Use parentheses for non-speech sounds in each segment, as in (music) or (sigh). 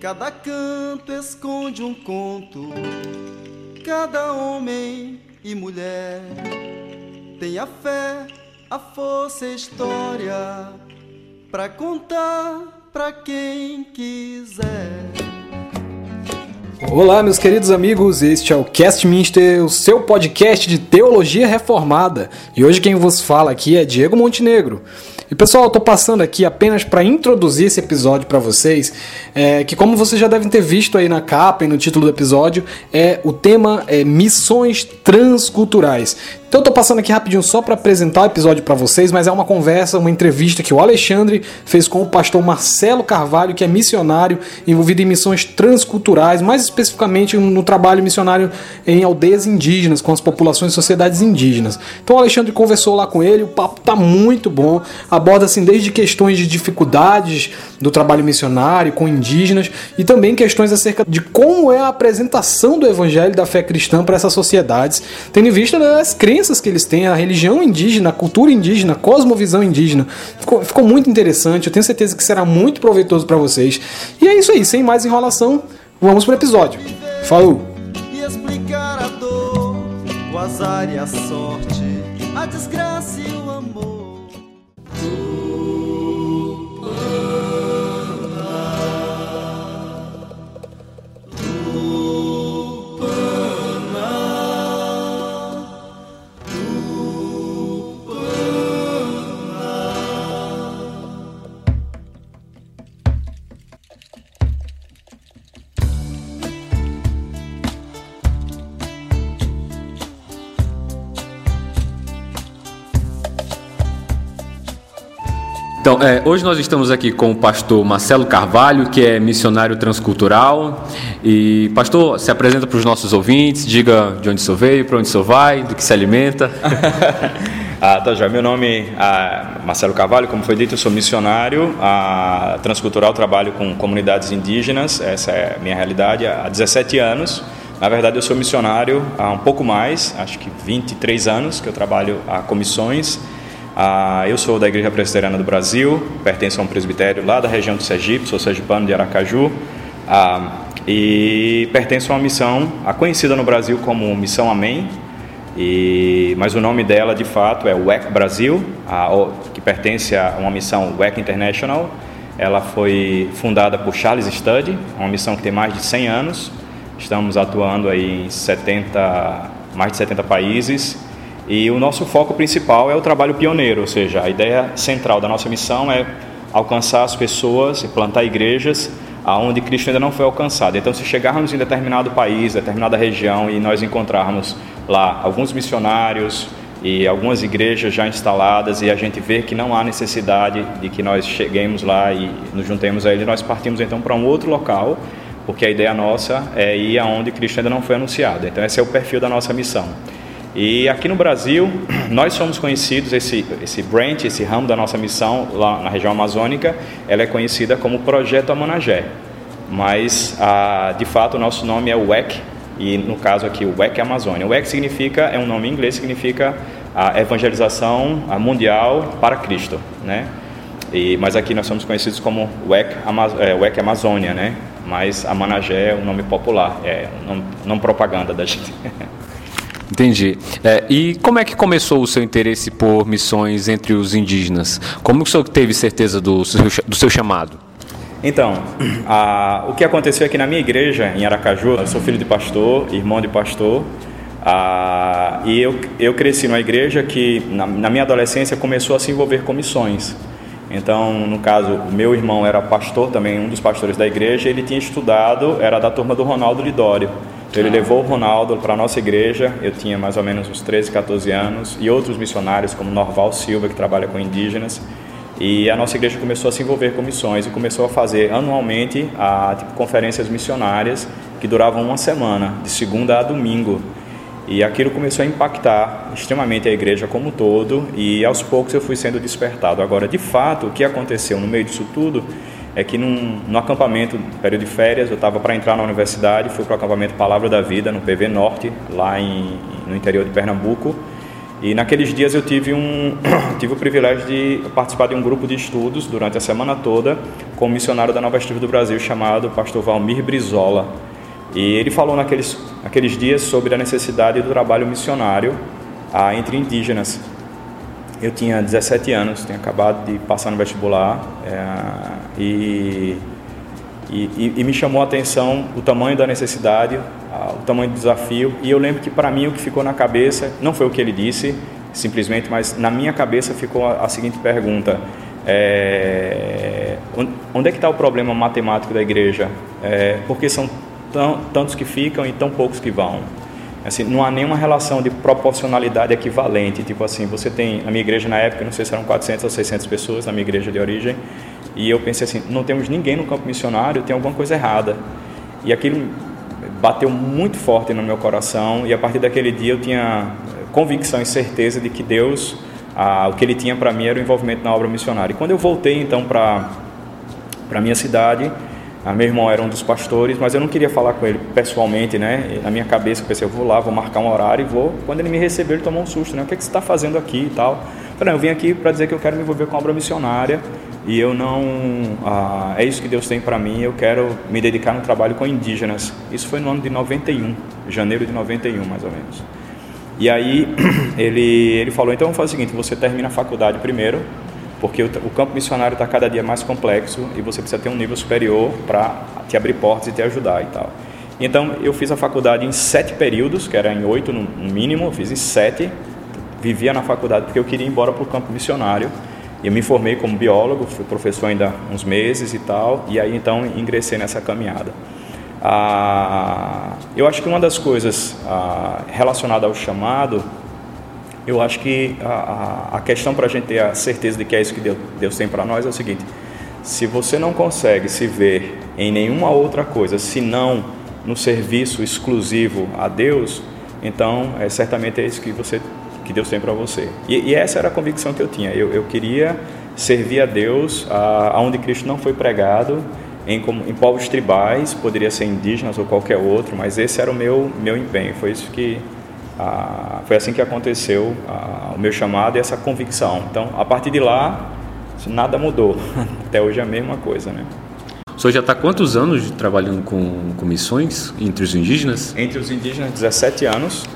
Cada canto esconde um conto, cada homem e mulher tem a fé, a força e a história pra contar pra quem quiser. Olá, meus queridos amigos, este é o Cast Minster, o seu podcast de teologia reformada. E hoje quem vos fala aqui é Diego Montenegro. E pessoal, eu tô passando aqui apenas para introduzir esse episódio para vocês, é, que como vocês já devem ter visto aí na capa e no título do episódio, é o tema é missões transculturais. Então eu tô passando aqui rapidinho só para apresentar o episódio para vocês, mas é uma conversa, uma entrevista que o Alexandre fez com o pastor Marcelo Carvalho, que é missionário envolvido em missões transculturais, mais especificamente no trabalho missionário em aldeias indígenas, com as populações e sociedades indígenas. Então o Alexandre conversou lá com ele, o papo tá muito bom, aborda assim desde questões de dificuldades do trabalho missionário com indígenas e também questões acerca de como é a apresentação do evangelho da fé cristã para essas sociedades, tendo em vista né, as crenças crenças que eles têm, a religião indígena, a cultura indígena, a cosmovisão indígena. Ficou, ficou muito interessante, eu tenho certeza que será muito proveitoso para vocês. E é isso aí, sem mais enrolação, vamos pro episódio. Falou! E explicar a dor, o azar e a sorte, a desgraça e o amor. Então, é, hoje nós estamos aqui com o pastor Marcelo Carvalho, que é missionário transcultural. E, pastor, se apresenta para os nossos ouvintes, diga de onde o senhor veio, para onde o senhor vai, do que se alimenta. (laughs) ah, tá já. Meu nome é ah, Marcelo Carvalho, como foi dito, eu sou missionário ah, transcultural, trabalho com comunidades indígenas, essa é a minha realidade, há 17 anos. Na verdade, eu sou missionário há um pouco mais, acho que 23 anos que eu trabalho a comissões ah, eu sou da Igreja Presbiteriana do Brasil, pertenço a um presbitério lá da região do Sergipe, sou sergipano de Aracaju, ah, e pertenço a uma missão a conhecida no Brasil como Missão Amém, e, mas o nome dela de fato é WEC Brasil, a, que pertence a uma missão WEC International. Ela foi fundada por Charles Studd, uma missão que tem mais de 100 anos. Estamos atuando aí em 70, mais de 70 países e o nosso foco principal é o trabalho pioneiro, ou seja, a ideia central da nossa missão é alcançar as pessoas e plantar igrejas aonde Cristo ainda não foi alcançado. Então, se chegarmos em determinado país, determinada região e nós encontrarmos lá alguns missionários e algumas igrejas já instaladas e a gente ver que não há necessidade de que nós cheguemos lá e nos juntemos a ele, nós partimos então para um outro local, porque a ideia nossa é ir aonde Cristo ainda não foi anunciado. Então, esse é o perfil da nossa missão. E aqui no Brasil, (clears throat) nós somos conhecidos, esse, esse branch, esse ramo da nossa missão lá na região amazônica, ela é conhecida como Projeto Amanagé. Mas, ah, de fato, o nosso nome é WEC, e no caso aqui, o WEC Amazônia. O WEC significa, é um nome em inglês, significa a evangelização mundial para Cristo, né? E, mas aqui nós somos conhecidos como WEC, Amaz é, WEC Amazônia, né? Mas Amanagé é um nome popular, é um nome propaganda da gente. (laughs) Entendi. É, e como é que começou o seu interesse por missões entre os indígenas? Como o senhor teve certeza do seu, do seu chamado? Então, (clears throat) a, o que aconteceu aqui na minha igreja, em Aracaju, eu sou filho de pastor, irmão de pastor, a, e eu, eu cresci numa igreja que, na, na minha adolescência, começou a se envolver com missões. Então, no caso, meu irmão era pastor também, um dos pastores da igreja, ele tinha estudado, era da turma do Ronaldo Lidório. Então ele levou o Ronaldo para a nossa igreja, eu tinha mais ou menos uns 13, 14 anos, e outros missionários como Norval Silva, que trabalha com indígenas. E a nossa igreja começou a se envolver com missões e começou a fazer anualmente a, tipo, conferências missionárias que duravam uma semana, de segunda a domingo. E aquilo começou a impactar extremamente a igreja como um todo, e aos poucos eu fui sendo despertado. Agora, de fato, o que aconteceu no meio disso tudo é que num, no acampamento, período de férias, eu estava para entrar na universidade, fui para o acampamento Palavra da Vida, no PV Norte, lá em, no interior de Pernambuco, E naqueles dias eu tive, um, (clears throat) tive o privilégio de participar de um grupo de estudos durante a semana toda com um missionário da Nova Estrela do Brasil chamado pastor Valmir Brizola. E ele falou naqueles, naqueles dias sobre a necessidade do trabalho missionário ah, entre indígenas. Eu tinha 17 anos, tinha acabado de passar no vestibular é, e, e, e, me chamou a atenção o tamanho da necessidade, o tamanho do desafio. E eu lembro que para mim o que ficou na cabeça, não foi o que ele disse simplesmente, mas na minha cabeça ficou a, a seguinte pergunta: é, onde é que está o problema matemático da igreja? É, porque são tão, tantos que ficam e tão poucos que vão. Assim, não há nenhuma relação de proporcionalidade equivalente. Tipo assim, você tem, na minha igreja na época, não sei se eram 400 ou 600 pessoas, na minha igreja de origem, e eu pensei assim, não temos ninguém no campo missionário, tem alguma coisa errada. E aquilo bateu muito forte no meu coração, e a partir daquele dia eu tinha convicção e certeza de que Deus, ah, o que Ele tinha para mim era o envolvimento na obra missionária. E quando eu voltei então para a minha cidade, a meu irmão era um dos pastores, mas eu não queria falar com ele pessoalmente, né? Na minha cabeça eu pensei, eu vou lá, vou marcar um horário e vou. Quando ele me recebeu, ele tomou um susto, né? O que, é que você está fazendo aqui e tal? Eu falei, eu vim aqui para dizer que eu quero me envolver com a obra missionária e eu não. Ah, é isso que Deus tem para mim, eu quero me dedicar no trabalho com indígenas. Isso foi no ano de 91, janeiro de 91, mais ou menos. E aí (clears throat) ele, ele falou, então vamos fazer o seguinte, você termina a faculdade primeiro, porque o, o campo missionário está cada dia mais complexo e você precisa ter um nível superior para te abrir portas e te ajudar e tal. Então eu fiz a faculdade em sete períodos, que era em oito no mínimo, eu fiz em sete, vivia na faculdade porque eu queria ir embora para o campo missionário. Eu me formei como biólogo, fui professor ainda uns meses e tal, e aí então ingressei nessa caminhada. Ah, eu acho que uma das coisas ah, relacionada ao chamado eu acho que a, a questão para a gente ter a certeza de que é isso que Deus, Deus tem para nós é o seguinte: se você não consegue se ver em nenhuma outra coisa senão no serviço exclusivo a Deus, então é, certamente é isso que você que Deus tem para você. E, e, essa era a convicção que eu tinha. Eu, eu queria servir a Deus aonde Cristo não foi pregado, em, em povos tribais, poderia ser indígenas ou qualquer outro, mas esse era o meu meu empenho. Foi isso que ah, foi assim que aconteceu ah, o meu chamado e essa convicção. Então, a partir de lá, nada mudou. (laughs) Até hoje é a mesma coisa, né? O senhor já está quantos anos trabalhando com, com missões entre os indígenas? Entre os indígenas, 17 anos.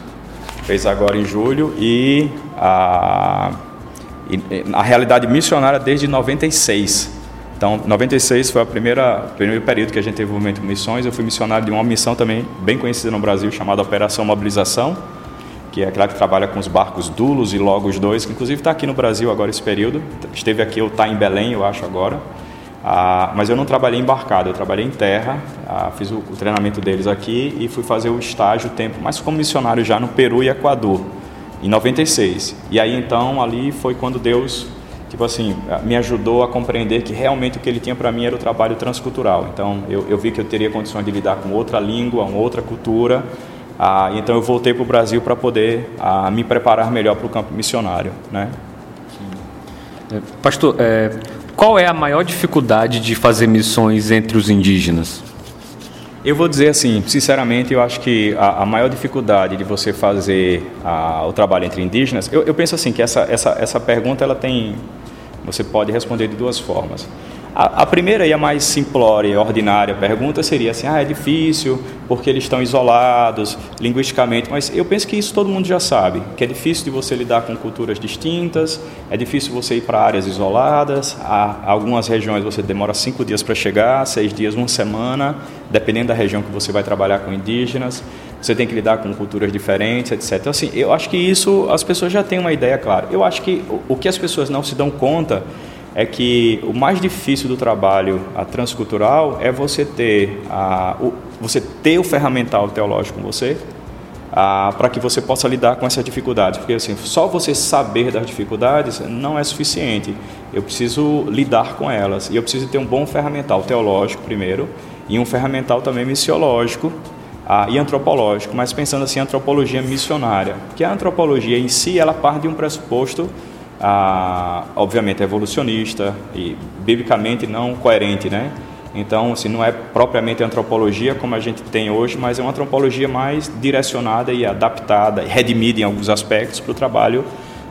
Fez agora em julho e a, a realidade missionária desde 96. Então, 96 foi a primeira, o primeiro período que a gente teve envolvimento com missões. Eu fui missionário de uma missão também bem conhecida no Brasil, chamada Operação Mobilização que é aquela que trabalha com os barcos Dulos e Logos 2, que inclusive está aqui no Brasil agora esse período. Esteve aqui, ou está em Belém, eu acho agora. Ah, mas eu não trabalhei embarcado, eu trabalhei em terra, ah, fiz o, o, treinamento deles aqui e fui fazer o estágio tempo, mas como missionário já no Peru e Equador, em 96. E aí então ali foi quando Deus, tipo assim, me ajudou a compreender que realmente o que Ele tinha para mim era o trabalho transcultural. Então eu, eu vi que eu teria condições de lidar com outra língua, uma outra cultura, ah, então eu voltei para o Brasil para poder ah, me preparar melhor para o campo missionário. Né? É, pastor, é, qual é a maior dificuldade de fazer missões entre os indígenas? Eu vou dizer assim, sinceramente, eu acho que a, a maior dificuldade de você fazer a, o trabalho entre indígenas, eu, eu penso assim que essa, essa, essa pergunta ela tem, você pode responder de duas formas. A, a, primeira e a mais simplória ordinária pergunta seria assim: ah, é difícil porque eles estão isolados linguisticamente, mas eu penso que isso todo mundo já sabe, que é difícil de você lidar com culturas distintas, é difícil você ir para áreas isoladas, há algumas regiões você demora cinco dias para chegar, seis dias, uma semana, dependendo da região que você vai trabalhar com indígenas, você tem que lidar com culturas diferentes, etc. Então, assim, eu acho que isso as pessoas já têm uma ideia clara. Eu acho que o, o que as pessoas não se dão conta é que o mais difícil do trabalho transcultural é você ter, a, o, você ter o ferramental teológico com você para que você possa lidar com essas dificuldades. Porque assim, só você saber das dificuldades não é suficiente. Eu preciso lidar com elas. E eu preciso ter um bom ferramental teológico primeiro e um ferramental também missiológico e antropológico, mas pensando assim, antropologia missionária. Que a antropologia em si, ela parte de um pressuposto ah, obviamente evolucionista e biblicamente não coerente, né? Então, assim, não é propriamente antropologia como a gente tem hoje, mas é uma antropologia mais direcionada e adaptada, redimida em alguns aspectos para o trabalho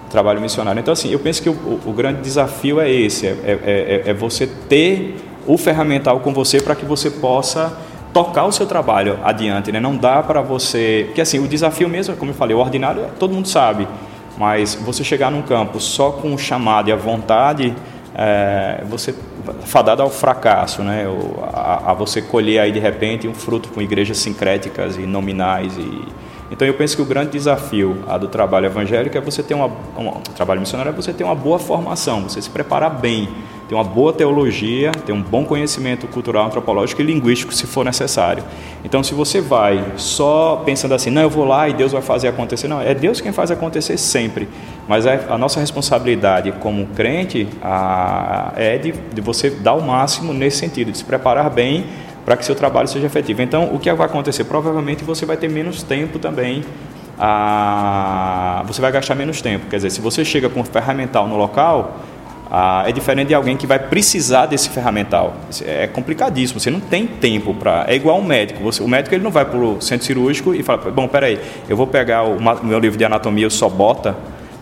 trabalho missionário. Então, assim, eu penso que o, o grande desafio é esse, é, é, é, é você ter o ferramental com você para que você possa tocar o seu trabalho adiante, né? Não dá para você, porque assim, o desafio mesmo, como eu falei, o ordinário todo mundo sabe, mas você chegar num campo só com o chamado e a vontade, é, você fadado ao fracasso, né? A, a, você colher aí de repente um fruto com igrejas sincréticas e nominais e então eu penso que o grande desafio do trabalho evangélico é você ter uma, uma trabalho missionário é você ter uma boa formação, você se preparar bem, ter uma boa teologia, ter um bom conhecimento cultural, antropológico e linguístico, se for necessário. Então, se você vai só pensando assim, não, eu vou lá e Deus vai fazer acontecer, não, é Deus quem faz acontecer sempre. Mas é a nossa responsabilidade como crente a, é de, de você dar o máximo nesse sentido, de se preparar bem para que seu trabalho seja efetivo. Então, o que vai acontecer? Provavelmente você vai ter menos tempo também. A... Você vai gastar menos tempo. Quer dizer, se você chega com ferramental no local, ah, é diferente de alguém que vai precisar desse ferramental. É complicadíssimo, você não tem tempo para. É igual um médico. Você, o médico ele não vai para o centro cirúrgico e fala: Bom, peraí, eu vou pegar o, meu livro de anatomia, eu só bota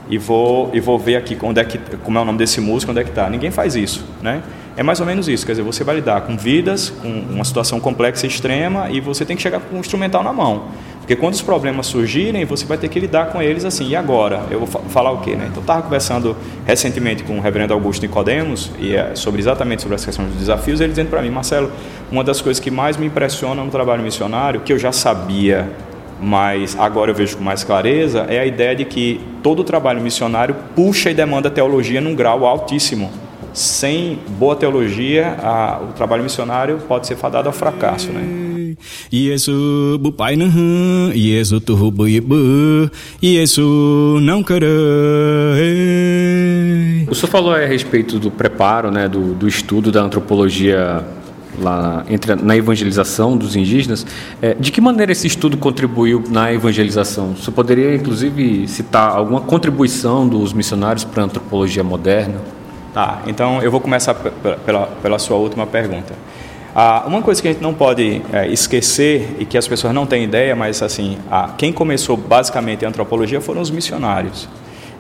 e vou, e vou ver aqui onde é que, como é o nome desse músico, onde é que está. Ninguém faz isso. Né? É mais ou menos isso, quer dizer, você vai lidar com vidas, com uma situação complexa e extrema e você tem que chegar com um instrumental na mão. Porque quando os problemas surgirem, você vai ter que lidar com eles assim, e agora? Eu vou falar o quê? Né? Então, estava conversando recentemente com o reverendo Augusto Nicodemos, e é sobre exatamente sobre as questões dos desafios, ele dizendo para mim, Marcelo, uma das coisas que mais me impressiona no trabalho missionário, que eu já sabia, mas agora eu vejo com mais clareza, é a ideia de que todo trabalho missionário puxa e demanda teologia num grau altíssimo sem boa teologia, a, o trabalho missionário pode ser fadado ao fracasso, né? Yesu bupai nahan, Yesu tuhubu ibu, Yesu não O senhor falou a respeito do preparo, né, do, do estudo da antropologia lá entre, na evangelização dos indígenas. É, de que maneira esse estudo contribuiu na evangelização? Você poderia, inclusive, citar alguma contribuição dos missionários para a antropologia moderna? Tá, então eu vou começar pela, pela sua última pergunta. Ah, uma coisa que a gente não pode é, esquecer e que as pessoas não têm ideia, mas assim, ah, quem começou basicamente a antropologia foram os missionários.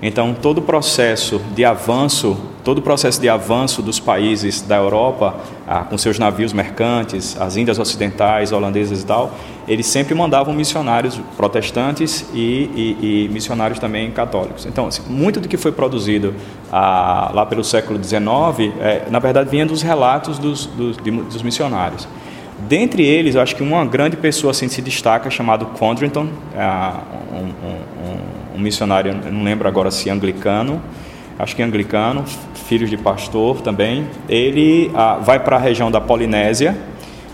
Então, todo o processo de avanço, todo o processo de avanço dos países da Europa, ah, com seus navios mercantes, as Índias Ocidentais, holandesas e tal, eles sempre mandavam missionários protestantes e, e, e missionários também católicos. Então, assim, muito do que foi produzido ah, lá pelo século XIX, é, na verdade, vinha dos relatos dos, dos, de, dos missionários. Dentre eles, eu acho que uma grande pessoa assim, se destaca, chamado Condrington, é, um, um, um missionário, não lembro agora se anglicano, acho que anglicano, filho de pastor também. Ele ah, vai para a região da Polinésia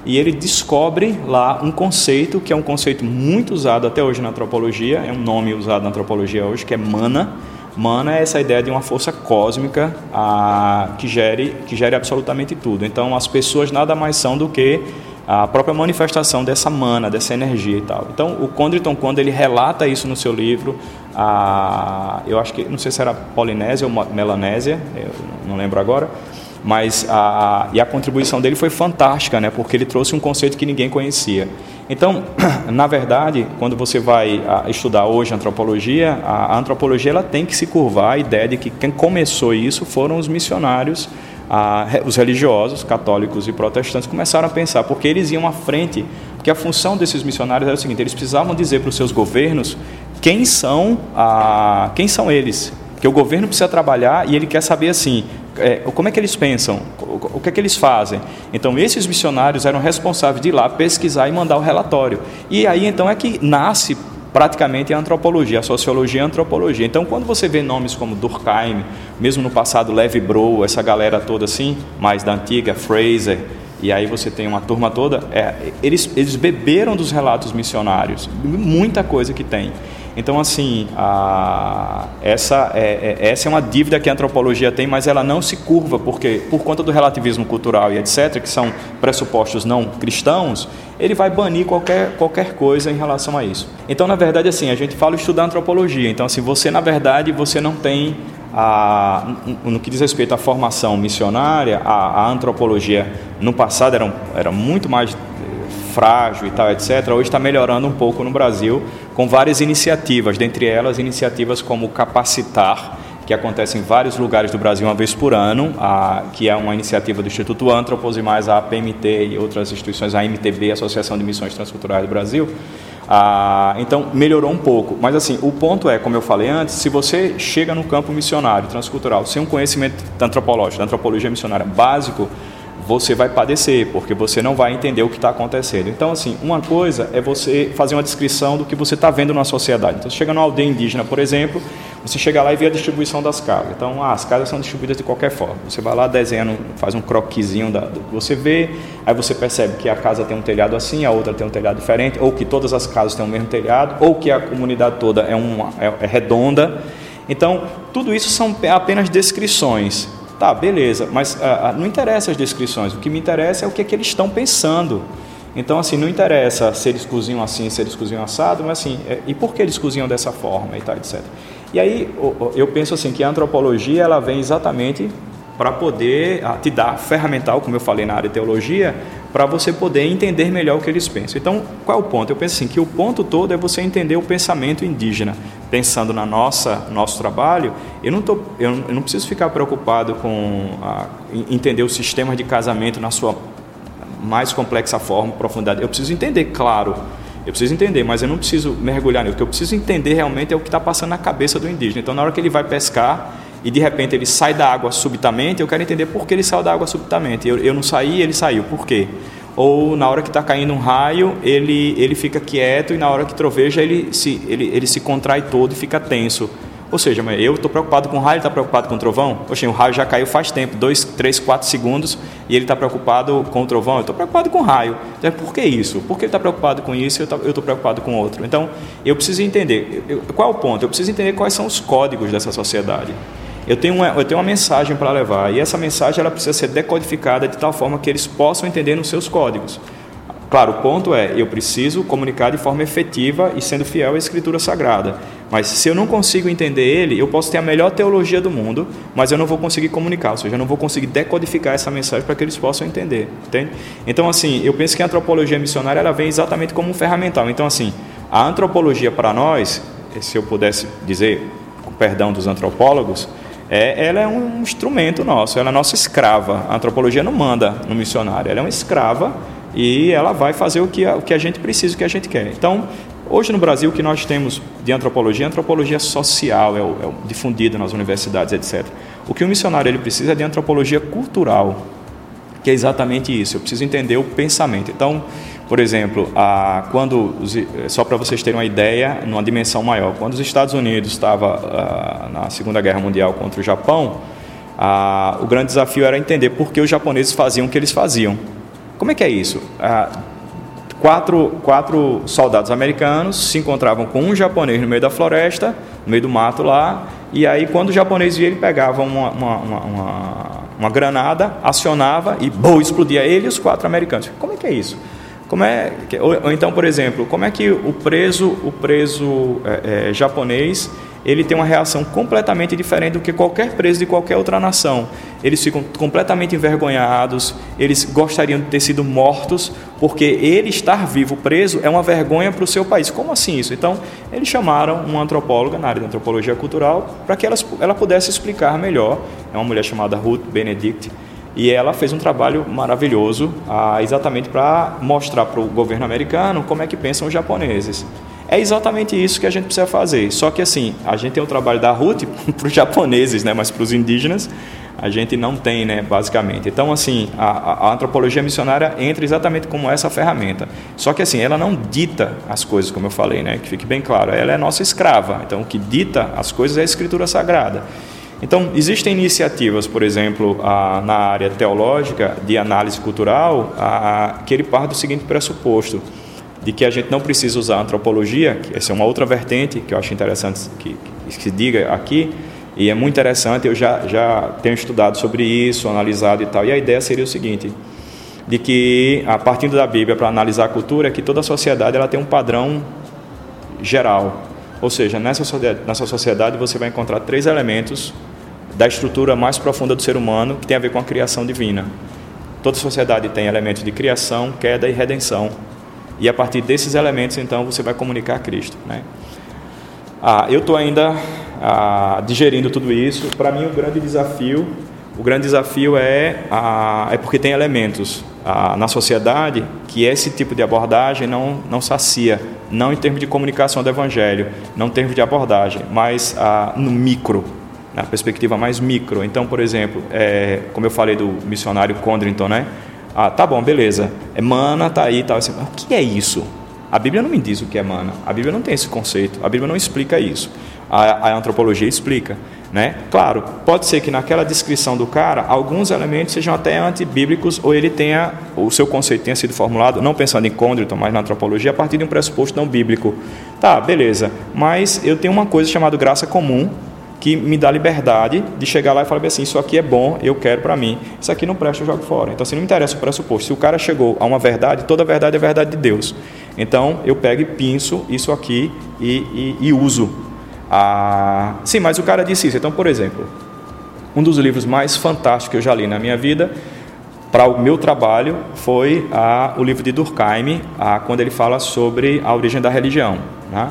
e ele descobre lá um conceito que é um conceito muito usado até hoje na antropologia, é um nome usado na antropologia hoje, que é mana. Mana é essa ideia de uma força cósmica ah, que, gere, que gere absolutamente tudo. Então, as pessoas nada mais são do que a própria manifestação dessa mana, dessa energia e tal. Então, o Condriton, quando ele relata isso no seu livro, a, eu acho que, não sei se era Polinésia ou Melanésia, não lembro agora, mas a, e a contribuição dele foi fantástica, né, porque ele trouxe um conceito que ninguém conhecia. Então, (clears throat) na verdade, quando você vai estudar hoje antropologia, a, a antropologia ela tem que se curvar à ideia de que quem começou isso foram os missionários a, os religiosos, católicos e protestantes, começaram a pensar, porque eles iam à frente, porque a função desses missionários era o seguinte: eles precisavam dizer para os seus governos quem são, a, quem são eles. Porque o governo precisa trabalhar e ele quer saber assim, é, como é que eles pensam, o que é que eles fazem. Então, esses missionários eram responsáveis de ir lá pesquisar e mandar o relatório. E aí, então, é que nasce praticamente a antropologia, a sociologia e a antropologia. Então, quando você vê nomes como Durkheim, mesmo no passado Levi Bro, essa galera toda assim, mais da antiga, Fraser, e aí você tem uma turma toda, é, eles, eles beberam dos relatos missionários, muita coisa que tem. Então, assim, a, essa, é, é, essa é uma dívida que a antropologia tem, mas ela não se curva, porque por conta do relativismo cultural e etc., que são pressupostos não cristãos, ele vai banir qualquer, qualquer coisa em relação a isso. Então, na verdade, assim, a gente fala estudar antropologia. Então, assim, você, na verdade, você não tem a, no que diz respeito à formação missionária, a, a antropologia no passado era, era muito mais frágil e tal, etc., hoje está melhorando um pouco no Brasil, com várias iniciativas, dentre elas iniciativas como Capacitar, que acontece em vários lugares do Brasil uma vez por ano, a, que é uma iniciativa do Instituto Antropos e mais a APMT e outras instituições, a MTB, Associação de Missões Transculturais do Brasil. Então melhorou um pouco, mas assim o ponto é, como eu falei antes, se você chega no campo missionário transcultural sem um conhecimento antropológico, da antropologia missionária básico, você vai padecer, porque você não vai entender o que está acontecendo. Então, assim, uma coisa é você fazer uma descrição do que você está vendo na sociedade. Então, você chega numa aldeia indígena, por exemplo, você chega lá e vê a distribuição das casas. Então, ah, as casas são distribuídas de qualquer forma. Você vai lá, desenha, faz um croquisinho da, do que você vê, aí você percebe que a casa tem um telhado assim, a outra tem um telhado diferente, ou que todas as casas têm o mesmo telhado, ou que a comunidade toda é, uma, é, é redonda. Então, tudo isso são apenas descrições. Tá, beleza, mas ah, ah, não interessa as descrições, o que me interessa é o que, é que eles estão pensando. Então, assim, não interessa se eles cozinham assim, se eles cozinham assado, mas assim, é, e por que eles cozinham dessa forma e tal, etc. E aí, eu penso assim, que a antropologia, ela vem exatamente para poder ah, te dar ferramental, como eu falei na área de teologia, para você poder entender melhor o que eles pensam. Então, qual é o ponto? Eu penso assim, que o ponto todo é você entender o pensamento indígena pensando na nossa nosso trabalho, eu não, tô, eu, não preciso ficar preocupado com a, entender o sistema de casamento na sua mais complexa forma, profundidade. Eu preciso entender, claro, eu preciso entender, mas eu não preciso mergulhar nisso. O que eu preciso entender realmente é o que está passando na cabeça do indígena. Então, na hora que ele vai pescar e de repente ele sai da água subitamente, eu quero entender por que ele saiu da água subitamente. Eu, eu não saí, ele saiu. Por quê? ou na hora que está caindo um raio, ele, ele fica quieto e na hora que troveja ele se, ele, ele se contrai todo e fica tenso. Ou seja, eu estou preocupado com o raio, ele está preocupado com o trovão? Poxa, o raio já caiu faz tempo, 2, 3, 4 segundos, e ele está preocupado com o trovão? Eu estou preocupado com o raio. Então, por que isso? Por que ele está preocupado com isso e eu estou preocupado com outro? Então, eu preciso entender, eu, qual é o ponto? Eu preciso entender quais são os códigos dessa sociedade eu tenho uma, eu tenho uma mensagem para levar e essa mensagem ela precisa ser decodificada de tal forma que eles possam entender nos seus códigos. Claro, o ponto é, eu preciso comunicar de forma efetiva e sendo fiel à Escritura Sagrada. Mas se eu não consigo entender ele, eu posso ter a melhor teologia do mundo, mas eu não vou conseguir comunicar, ou seja, eu não vou conseguir decodificar essa mensagem para que eles possam entender, entende? Então, assim, eu penso que a antropologia missionária ela vem exatamente como um ferramental. Então, assim, a antropologia para nós, se eu pudesse dizer, com perdão dos antropólogos, é, ela é um instrumento nosso, ela é nossa escrava. A antropologia não manda no missionário, ela é uma escrava e ela vai fazer o que a, o que a gente precisa, o que a gente quer. Então, hoje no Brasil, o que nós temos de antropologia, antropologia social, é, é difundida nas universidades, etc. O que o missionário ele precisa é de antropologia cultural, que é exatamente isso. Eu preciso entender o pensamento. Então, por exemplo, a, quando só para vocês terem uma ideia, numa dimensão maior, quando os Estados Unidos estava na Segunda Guerra Mundial contra o Japão, a, o grande desafio era entender por que os japoneses faziam o que eles faziam. Como é que é isso? A, quatro, quatro soldados americanos se encontravam com um japonês no meio da floresta, no meio do mato lá, e aí quando o japonês via, ele pegava uma, uma, uma, uma granada, acionava e bom, explodia ele e os quatro americanos. Como é que é isso? Como é, ou, ou, então, por exemplo, como é que o preso, o preso é, é, japonês, ele tem uma reação completamente diferente do que qualquer preso de qualquer outra nação. Eles ficam completamente envergonhados, eles gostariam de ter sido mortos, porque ele estar vivo preso é uma vergonha para o seu país. Como assim isso? Então, eles chamaram uma antropóloga na área de antropologia cultural para que ela, ela pudesse explicar melhor. É uma mulher chamada Ruth Benedict e ela fez um trabalho maravilhoso, ah, exatamente para mostrar para o governo americano como é que pensam os japoneses. É exatamente isso que a gente precisa fazer. Só que assim, a gente tem o trabalho da Ruth (laughs) para os japoneses, né, mas para os indígenas a gente não tem, né, basicamente. Então, assim, a, a, antropologia missionária entra exatamente como essa ferramenta. Só que assim, ela não dita as coisas, como eu falei, né, que fique bem claro. Ela é nossa escrava. Então, o que dita as coisas é a Escritura Sagrada. Então, existem iniciativas, por exemplo, a, na área teológica de análise cultural, a, que ele parte do seguinte pressuposto, de que a gente não precisa usar a antropologia, que essa é uma outra vertente que eu acho interessante que, se diga aqui, e é muito interessante, eu já, já tenho estudado sobre isso, analisado e tal, e a ideia seria o seguinte, de que, a partir da Bíblia, para analisar a cultura, é que toda sociedade ela tem um padrão geral, ou seja, nessa sociedade você vai encontrar três elementos da estrutura mais profunda do ser humano que tem a ver com a criação divina. Toda sociedade tem elementos de criação, queda e redenção. E a partir desses elementos, então, você vai comunicar a Cristo. Né? Ah, eu estou ainda ah, digerindo tudo isso. Para mim, o grande desafio, o grande desafio é, ah, é porque tem elementos ah, na sociedade que esse tipo de abordagem não, não sacia, não em termos de comunicação do evangelho, não em termos de abordagem, mas ah, no micro, na perspectiva mais micro. Então, por exemplo, é, como eu falei do missionário Condrington, né? Ah, tá bom, beleza. É mana, tá aí, tal. Assim, o que é isso? A Bíblia não me diz o que é mana. A Bíblia não tem esse conceito. A Bíblia não explica isso. A, a antropologia explica. Né? Claro, pode ser que naquela descrição do cara alguns elementos sejam até antibíblicos ou ele tenha o seu conceito tenha sido formulado não pensando em Condriton, mas na antropologia a partir de um pressuposto não bíblico. Tá, beleza. Mas eu tenho uma coisa chamada graça comum que me dá liberdade de chegar lá e falar assim, isso aqui é bom, eu quero para mim. Isso aqui não presta, eu jogo fora. Então, assim, não me interessa o pressuposto. Se o cara chegou a uma verdade, toda verdade é verdade de Deus. Então, eu pego e pinço isso aqui e, e, e uso. Ah, sim, mas o cara disse isso. Então, por exemplo, um dos livros mais fantásticos que eu já li na minha vida, para o meu trabalho, foi ah, o livro de Durkheim, ah, quando ele fala sobre a origem da religião. Né?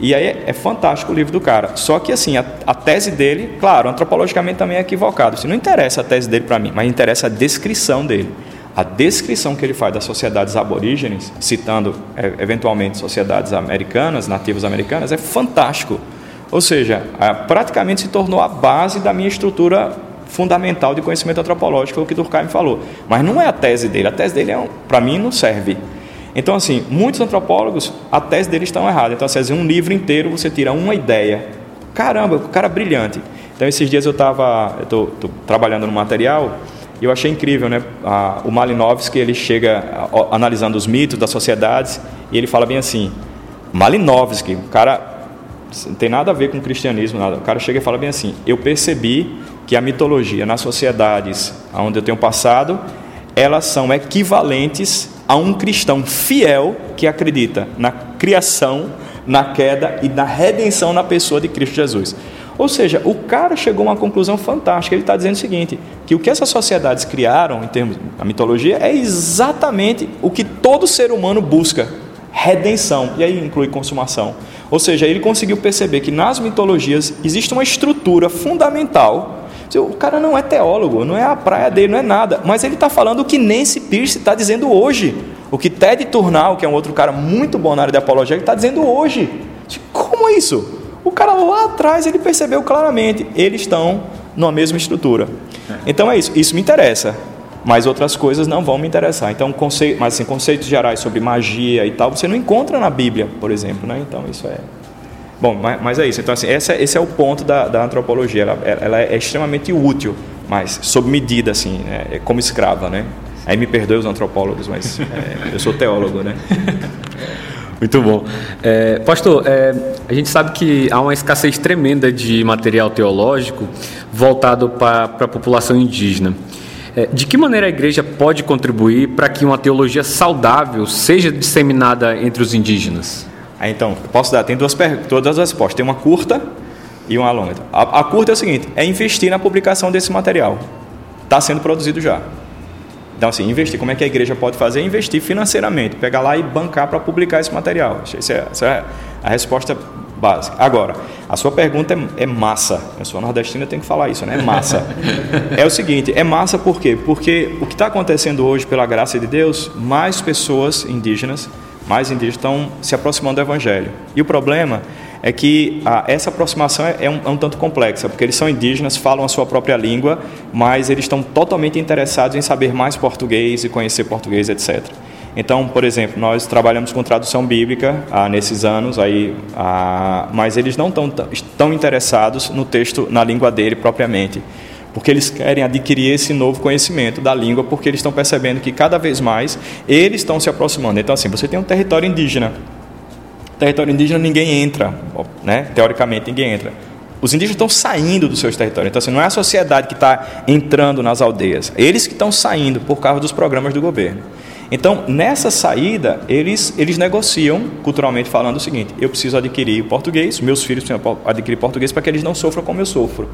E aí é, é, fantástico o livro do cara. Só que assim, a, a tese dele, claro, antropologicamente também é equivocado. Assim, não interessa a tese dele para mim, mas interessa a descrição dele. A descrição que ele faz das sociedades aborígenes, citando é, eventualmente sociedades americanas, nativas americanas, é fantástico. Ou seja, praticamente se tornou a base da minha estrutura fundamental de conhecimento antropológico, o que Durkheim falou. Mas não é a tese dele. A tese dele, é para mim, não serve. Então, assim, muitos antropólogos, a tese deles estão errada. Então, assim, um livro inteiro você tira uma ideia. Caramba, o cara é brilhante. Então, esses dias eu estava eu trabalhando no material e eu achei incrível, né? o Malinowski, ele chega analisando os mitos das sociedades e ele fala bem assim, Malinowski, o cara não tem nada a ver com o cristianismo, nada. O cara chega e fala bem assim, eu percebi que a mitologia nas sociedades onde eu tenho passado, elas são equivalentes a um cristão fiel que acredita na criação, na queda e na redenção na pessoa de Cristo Jesus. Ou seja, o cara chegou a uma conclusão fantástica. Ele está dizendo o seguinte: que o que essas sociedades criaram, em termos da mitologia, é exatamente o que todo ser humano busca: redenção. E aí inclui consumação. Ou seja, ele conseguiu perceber que nas mitologias existe uma estrutura fundamental o cara não é teólogo, não é a praia dele, não é nada. Mas ele está falando o que Nancy Pierce está dizendo hoje. O que Ted Turnal, que é um outro cara muito bom na área de apologia, está dizendo hoje. Como é isso? O cara lá atrás ele percebeu claramente, eles estão numa mesma estrutura. Então é isso, isso me interessa, mas outras coisas não vão me interessar. Então, conceito, mas assim, conceitos gerais sobre magia e tal, você não encontra na Bíblia, por exemplo, né? Então isso é Bom, mas, mas é isso. Então, assim, esse, esse é o ponto da, da antropologia. Ela, ela, é extremamente útil, mas sob medida, assim, né? é como escrava, né? Aí me perdoe os antropólogos, mas (laughs) é, eu sou teólogo, né? (laughs) Muito bom. É, pastor, é, a gente sabe que há uma escassez tremenda de material teológico voltado para a população indígena. É, de que maneira a igreja pode contribuir para que uma teologia saudável seja disseminada entre os indígenas? Aí, então, posso dar, tem duas, duas respostas, tem uma curta e uma longa. A, a curta é o seguinte, é investir na publicação desse material. Está sendo produzido já. Então, assim, investir, como é que a igreja pode fazer? Investir financeiramente, pegar lá e bancar para publicar esse material. Essa é, essa é a resposta básica. Agora, a sua pergunta é, é massa. Eu sou nordestina, eu tenho que falar isso, né? É massa. (laughs) é o seguinte, é massa por quê? Porque o que está acontecendo hoje, pela graça de Deus, mais pessoas indígenas mais indígenas estão se aproximando do Evangelho. E o problema é que essa aproximação é um, é um, tanto complexa, porque eles são indígenas, falam a sua própria língua, mas eles estão totalmente interessados em saber mais português e conhecer português, etc. Então, por exemplo, nós trabalhamos com tradução bíblica ah, nesses anos, aí, ah, mas eles não estão tão interessados no texto na língua dele propriamente porque eles querem adquirir esse novo conhecimento da língua, porque eles estão percebendo que cada vez mais eles estão se aproximando. Então, assim, você tem um território indígena. Território indígena ninguém entra, né? teoricamente ninguém entra. Os indígenas estão saindo dos seus territórios. Então, assim, não é a sociedade que está entrando nas aldeias. Eles que estão saindo por causa dos programas do governo. Então, nessa saída, eles, eles negociam, culturalmente falando, o seguinte: eu preciso adquirir português, meus filhos precisam adquirir português para que eles não sofram como eu sofro.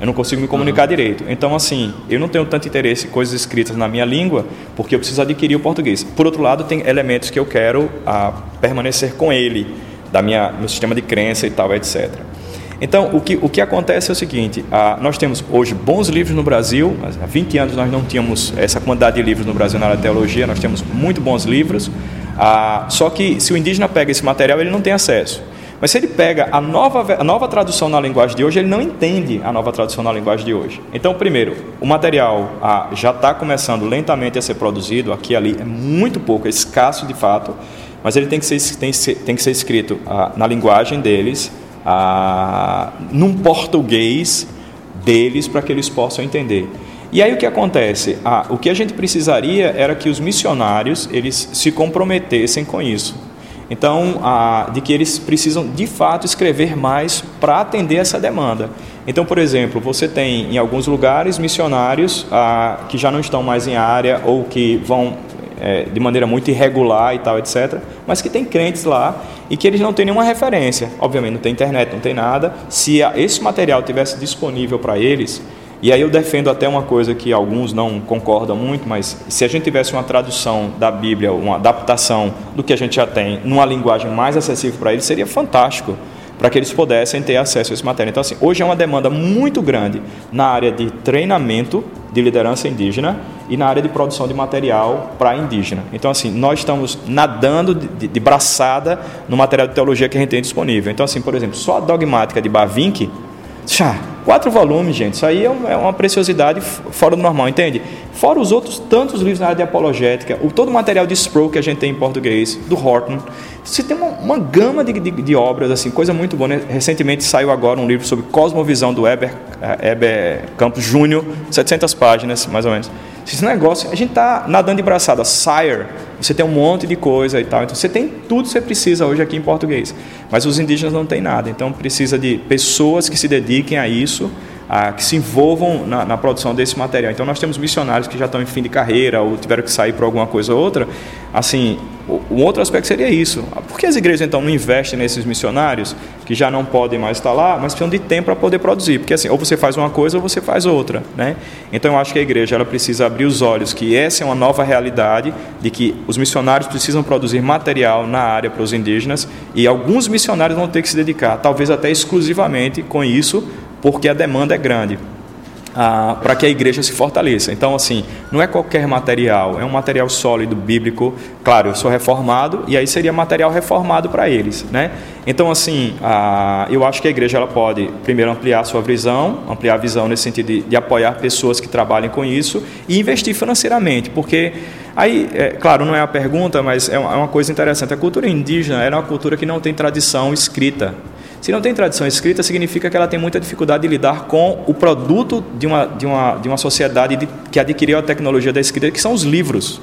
Eu não consigo me comunicar uhum. direito. Então, assim, eu não tenho tanto interesse em coisas escritas na minha língua, porque eu preciso adquirir o português. Por outro lado, tem elementos que eu quero ah, permanecer com ele. da minha meu sistema de crença e tal, etc. Então, o que, o que acontece é o seguinte: ah, nós temos hoje bons livros no Brasil, há 20 anos nós não tínhamos essa quantidade de livros no Brasil na área de teologia, nós temos muito bons livros, ah, só que se o indígena pega esse material, ele não tem acesso. Mas se ele pega a nova, a nova tradução na linguagem de hoje, ele não entende a nova tradução na linguagem de hoje. Então, primeiro, o material ah, já está começando lentamente a ser produzido, aqui e ali, é muito pouco, é escasso de fato, mas ele tem que ser, tem, tem que ser escrito ah, na linguagem deles, ah, num português deles, para que eles possam entender. E aí o que acontece? Ah, o que a gente precisaria era que os missionários eles se comprometessem com isso. Então, a, de que eles precisam de fato escrever mais para atender essa demanda. Então, por exemplo, você tem em alguns lugares missionários a, que já não estão mais em área ou que vão é, de maneira muito irregular e tal, etc., mas que tem crentes lá e que eles não têm nenhuma referência. Obviamente, não tem internet, não tem nada. Se esse material tivesse disponível para eles, e aí eu defendo até uma coisa que alguns não concordam muito, mas se a gente tivesse uma tradução da Bíblia, uma adaptação do que a gente já tem, numa linguagem mais acessível para eles, seria fantástico para que eles pudessem ter acesso a esse material. Então, assim, hoje é uma demanda muito grande na área de treinamento de liderança indígena e na área de produção de material para indígena. Então, assim, nós estamos nadando de, de, de, braçada no material de teologia que a gente tem disponível. Então, assim, por exemplo, só a dogmática de Bavinck, já Quatro volumes, gente. Isso aí é, é uma preciosidade fora do normal, entende? Fora os outros tantos livros na área de apologética, o todo o material de Sproul que a gente tem em português, do Horton. Você tem uma, uma gama de, de, de, obras, assim, coisa muito boa. Né? Recentemente saiu agora um livro sobre cosmovisão do Eber, Eber Campos Júnior, 700 páginas, mais ou menos. Esse negócio, a gente está nadando de braçada. Sire, você tem um monte de coisa e tal. Então você tem tudo que você precisa hoje aqui em português. Mas os indígenas não têm nada. Então precisa de pessoas que se dediquem a isso a, que se envolvam na, na, produção desse material. Então nós temos missionários que já estão em fim de carreira ou tiveram que sair por alguma coisa ou outra. Assim, um outro aspecto seria isso. Por que as igrejas então não investem nesses missionários que já não podem mais estar lá, mas precisam de tempo para poder produzir? Porque assim, ou você faz uma coisa ou você faz outra, né? Então eu acho que a igreja ela precisa abrir os olhos que essa é uma nova realidade de que os missionários precisam produzir material na área para os indígenas e alguns missionários vão ter que se dedicar, talvez até exclusivamente com isso porque a demanda é grande. Para que a igreja se fortaleça. Então, assim, não é qualquer material, é um material sólido, bíblico. Claro, eu sou reformado e aí seria material reformado para eles, né? Então, assim, eu acho que a igreja ela pode, primeiro, ampliar a sua visão, ampliar a visão nesse sentido de, de apoiar pessoas que trabalhem com isso e investir financeiramente, porque aí, é, claro, não é a pergunta, mas é uma, é uma coisa interessante. A cultura indígena era uma cultura que não tem tradição escrita. Se não tem tradição escrita, significa que ela tem muita dificuldade de lidar com o produto de uma, de uma, de uma sociedade de, que adquiriu a tecnologia da escrita, que são os livros.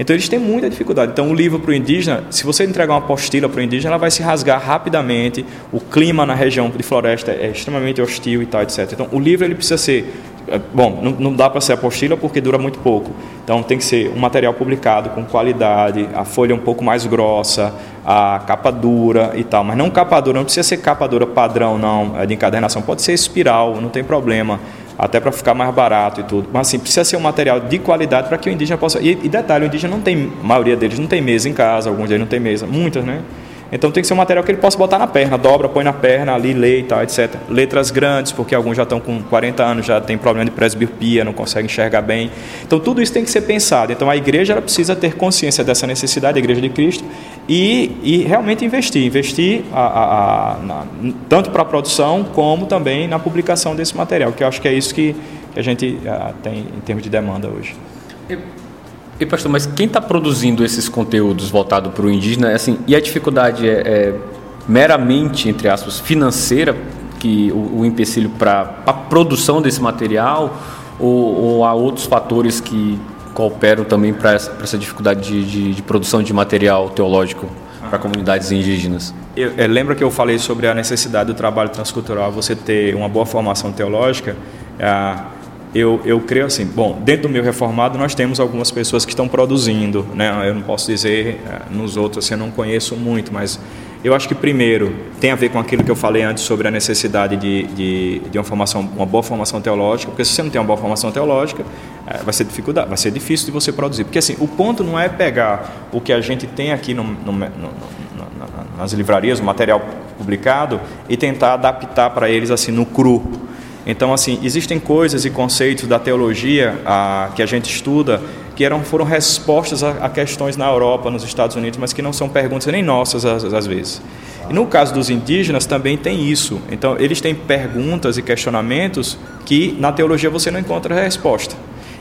Então eles têm muita dificuldade. Então o livro para o indígena, se você entregar uma apostila para o indígena, ela vai se rasgar rapidamente. O clima na região de floresta é extremamente hostil e tal, etc. Então o livro ele precisa ser bom, não, não dá para ser apostila porque dura muito pouco. Então tem que ser um material publicado com qualidade, a folha um pouco mais grossa, a capa dura e tal. Mas não capa dura, não precisa ser capa dura padrão não, é de encadernação. Pode ser espiral, não tem problema. Até para ficar mais barato e tudo. Mas assim, precisa ser um material de qualidade para que o indígena possa. E, e detalhe, o indígena não tem, a maioria deles não tem mesa em casa, alguns deles não tem mesa, muitas, né? Então tem que ser um material que ele possa botar na perna, dobra, põe na perna, ali, lê e tal, etc. Letras grandes, porque alguns já estão com 40 anos, já tem problema de presbiopia, não conseguem enxergar bem. Então tudo isso tem que ser pensado. Então a igreja ela precisa ter consciência dessa necessidade, a igreja de Cristo, e, e realmente investir. Investir a, a, a, na, tanto para a produção, como também na publicação desse material, que eu acho que é isso que, que a gente a, tem em termos de demanda hoje. E pastor, mas quem está produzindo esses conteúdos voltados para o indígena, assim, e a dificuldade é, é meramente, entre aspas, financeira, que o, o empecilho para a produção desse material, ou, ou, há outros fatores que cooperam também para essa, essa, dificuldade de, de, de, produção de material teológico para comunidades indígenas? Eu, eu, lembra que eu falei sobre a necessidade do trabalho transcultural, você ter uma boa formação teológica? É, eu, eu creio assim, bom, dentro do meu reformado nós temos algumas pessoas que estão produzindo, né? Eu não posso dizer eh, nos outros, assim, eu não conheço muito, mas eu acho que primeiro tem a ver com aquilo que eu falei antes sobre a necessidade de, de, de uma formação, uma boa formação teológica, porque se você não tem uma boa formação teológica, é, vai ser dificuldade, vai ser difícil de você produzir. Porque assim, o ponto não é pegar o que a gente tem aqui no, no, no, nas livrarias, o material publicado, e tentar adaptar para eles assim no cru. Então, assim, existem coisas e conceitos da teologia a, que a gente estuda que eram, foram respostas a, a, questões na Europa, nos Estados Unidos, mas que não são perguntas nem nossas às, às vezes. E no caso dos indígenas também tem isso. Então, eles têm perguntas e questionamentos que na teologia você não encontra resposta.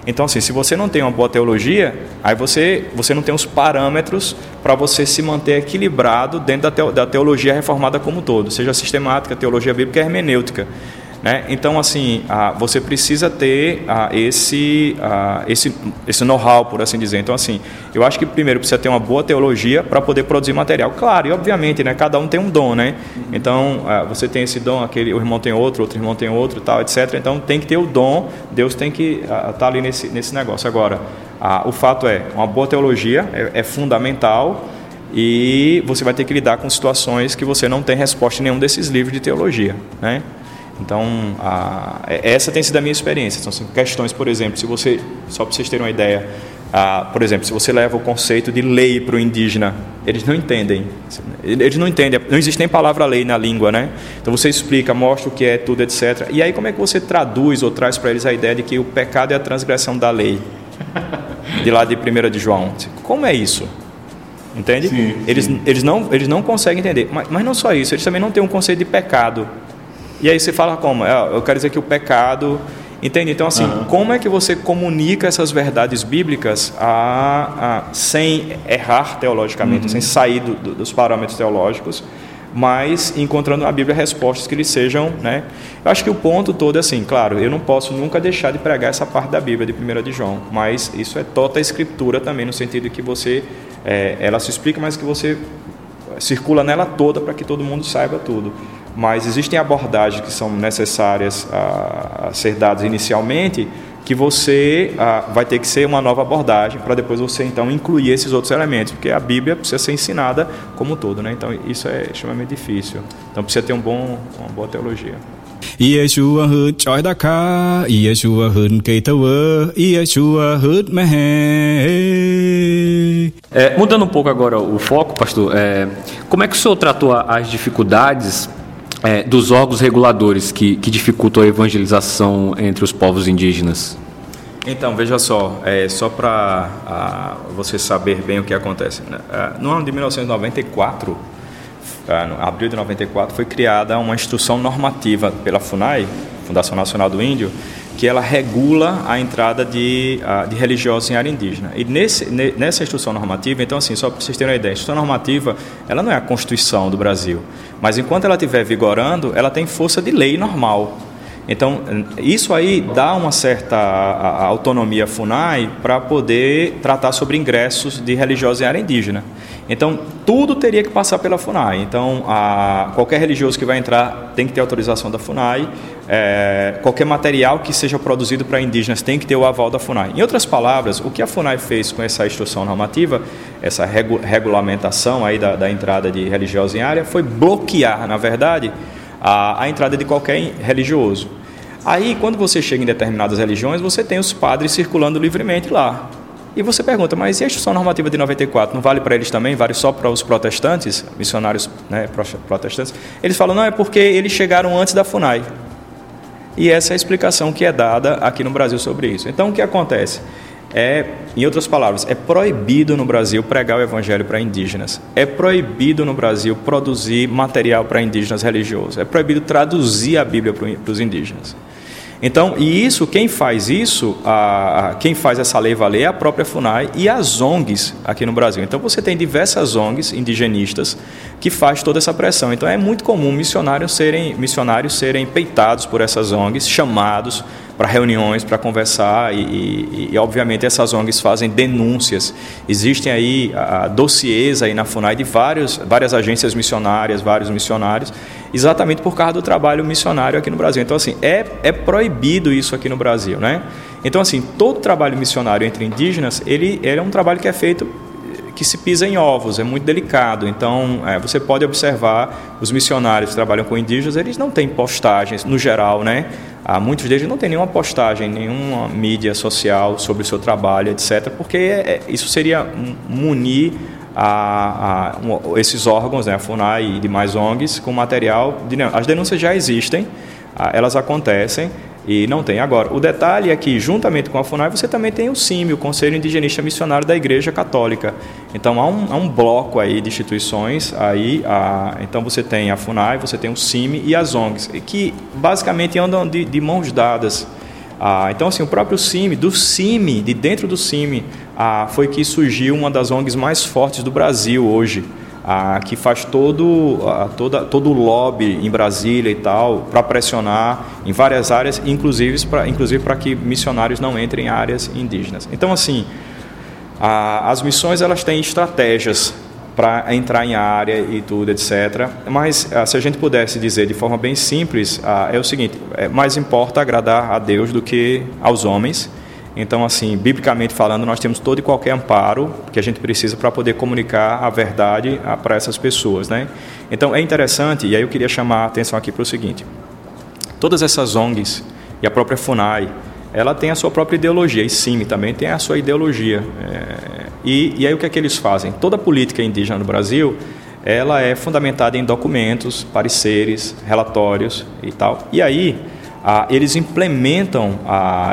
Então, assim, se você não tem uma boa teologia, aí você, você não tem os parâmetros para você se manter equilibrado dentro da, teologia reformada como um todo, seja sistemática, teologia bíblica hermenêutica. Né? Então, assim, ah, você precisa ter ah, esse, ah, esse, esse know-how, por assim dizer. Então, assim, eu acho que primeiro precisa ter uma boa teologia para poder produzir material. Claro, e obviamente, né, cada um tem um dom, né? Então, você tem esse dom, aquele, o irmão tem outro, outro irmão tem outro, tal, etc. Então, tem que ter o dom, Deus tem que estar tá ali nesse, nesse negócio. Agora, o fato é, uma boa teologia é, é fundamental e você vai ter que lidar com situações que você não tem resposta em nenhum desses livros de teologia, né? Então, a, é, essa tem sido a minha experiência. Então, assim, questões, por exemplo, se você, só para vocês terem uma ideia, a, por exemplo, se você leva o conceito de lei para o indígena, eles não entendem. Eles não entendem, não existe nem palavra lei na língua, né? Então você explica, mostra o que é tudo, etc. E aí como é que você traduz ou traz para eles a ideia de que o pecado é a transgressão da lei? (laughs) De lá de 1 de João. Como é isso? Entende? Sim, sim. Eles, eles, não, eles não conseguem entender. Mas, mas não só isso, eles também não têm um conceito de pecado. E aí você fala como? É, eu quero dizer que o pecado. Entende? Então, assim, uhum. como é que você comunica essas verdades bíblicas a, a sem errar teologicamente, uhum. sem sair do, do, dos parâmetros teológicos, mas encontrando na Bíblia respostas que lhe sejam. Né? Eu acho que o ponto todo é assim, claro, eu não posso nunca deixar de pregar essa parte da Bíblia de 1 de João, mas isso é toda a escritura também, no sentido que você. É, ela se explica, mas que você circula nela toda para que todo mundo saiba tudo mas existem abordagens que são necessárias a, a ser dadas inicialmente que você a, vai ter que ser uma nova abordagem para depois você então incluir esses outros elementos, porque a Bíblia precisa ser ensinada como um todo, né? Então isso é extremamente difícil. Então precisa ter um bom, uma boa teologia. Yeshua hut choi da ka, Yeshua keitawa, Yeshua hut é, Mudando um pouco agora o foco, pastor, é, como é que o senhor tratou as dificuldades é, dos órgãos reguladores que, que dificultam a evangelização entre os povos indígenas? Então, veja só, é, só para você saber bem o que acontece. Né? É, no ano de 1994, é, abril de 94, foi criada uma instrução normativa pela FUNAI, Fundação Nacional do Índio, que ela regula a entrada de, de religiosos em área indígena. E nesse, nessa instrução normativa, então assim, só para vocês terem uma ideia, a instrução normativa, ela não é a Constituição do Brasil, mas enquanto ela estiver vigorando, ela tem força de lei normal. Então, isso aí dá uma certa autonomia à FUNAI para poder tratar sobre ingressos de religiosos em área indígena. Então, tudo teria que passar pela FUNAI. Então, a, qualquer religioso que vai entrar tem que ter autorização da FUNAI. É, qualquer material que seja produzido para indígenas tem que ter o aval da FUNAI. Em outras palavras, o que a FUNAI fez com essa instrução normativa, essa regu, regulamentação aí da, da, entrada de religiosos em área, foi bloquear, na verdade, a, a entrada de qualquer religioso. Aí, quando você chega em determinadas religiões, você tem os padres circulando livremente lá. E você pergunta, mas e a instrução normativa de 94 não vale para eles também? Vale só para os protestantes, missionários né, protestantes? Eles falam, não, é porque eles chegaram antes da FUNAI. E essa é a explicação que é dada aqui no Brasil sobre isso. Então, o que acontece? É, em outras palavras, é proibido no Brasil pregar o evangelho para indígenas. É proibido no Brasil produzir material para indígenas religiosos. É proibido traduzir a Bíblia para os indígenas. Então, e isso, quem faz isso, a, a, quem faz essa lei valer é a própria FUNAI e as ONGs aqui no Brasil. Então, você tem diversas ONGs indigenistas que faz toda essa pressão. Então, é muito comum missionários serem, missionários serem peitados por essas ONGs, chamados para reuniões, para conversar e, e, e, obviamente essas ONGs fazem denúncias. Existem aí a, dossiês aí na FUNAI de vários, várias agências missionárias, vários missionários, exatamente por causa do trabalho missionário aqui no Brasil. Então assim, é, é proibido isso aqui no Brasil, né? Então assim, todo trabalho missionário entre indígenas, ele, ele é um trabalho que é feito que se pisa em ovos, é muito delicado. Então, é, você pode observar os missionários que trabalham com indígenas, eles não têm postagens, no geral, né? Ah, muitos deles não têm nenhuma postagem, nenhuma mídia social sobre o seu trabalho, etc., porque é, isso seria munir a, a, esses órgãos, né, a FUNAI e demais ONGs, com material. De, as denúncias já existem, elas acontecem e não tem. Agora, o detalhe é que, juntamente com a FUNAI, você também tem o CIMI, o Conselho Indigenista Missionário da Igreja Católica. Então, há um, há um bloco aí de instituições. Aí, a, então, você tem a FUNAI, você tem o CIMI e as ONGs, que basicamente andam de, de mãos dadas. Ah, então, assim, o próprio CIMI, do CIMI, de dentro do CIMI, ah, foi que surgiu uma das ONGs mais fortes do Brasil hoje, ah, que faz todo, ah, toda, todo o lobby em Brasília e tal, para pressionar em várias áreas, inclusive para inclusive que missionários não entrem em áreas indígenas. Então, assim, ah, as missões elas têm estratégias para entrar em área e tudo, etc. Mas ah, se a gente pudesse dizer de forma bem simples, ah, é o seguinte: é, mais importa agradar a Deus do que aos homens. Então, assim, biblicamente falando, nós temos todo e qualquer amparo que a gente precisa para poder comunicar a verdade ah, para essas pessoas, né? Então, é interessante, e aí eu queria chamar a atenção aqui para o seguinte: todas essas ONGs e a própria FUNAI, ela tem a sua própria ideologia, e sim, também tem a sua ideologia. É, e, e aí o que é que eles fazem? Toda política indígena no Brasil, ela é fundamentada em documentos, pareceres, relatórios e tal. E aí eles implementam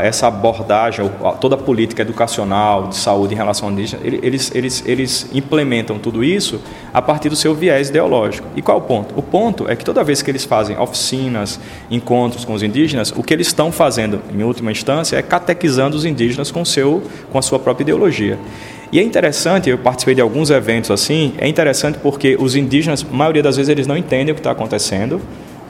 essa abordagem, toda a política educacional de saúde em relação ao indígena, eles, eles, eles implementam tudo isso a partir do seu viés ideológico. E qual é o ponto? O ponto é que toda vez que eles fazem oficinas, encontros com os indígenas, o que eles estão fazendo, em última instância, é catequizando os indígenas com, seu, com a sua própria ideologia. E é interessante, eu participei de alguns eventos assim, é interessante porque os indígenas, a maioria das vezes, eles não entendem o que está acontecendo.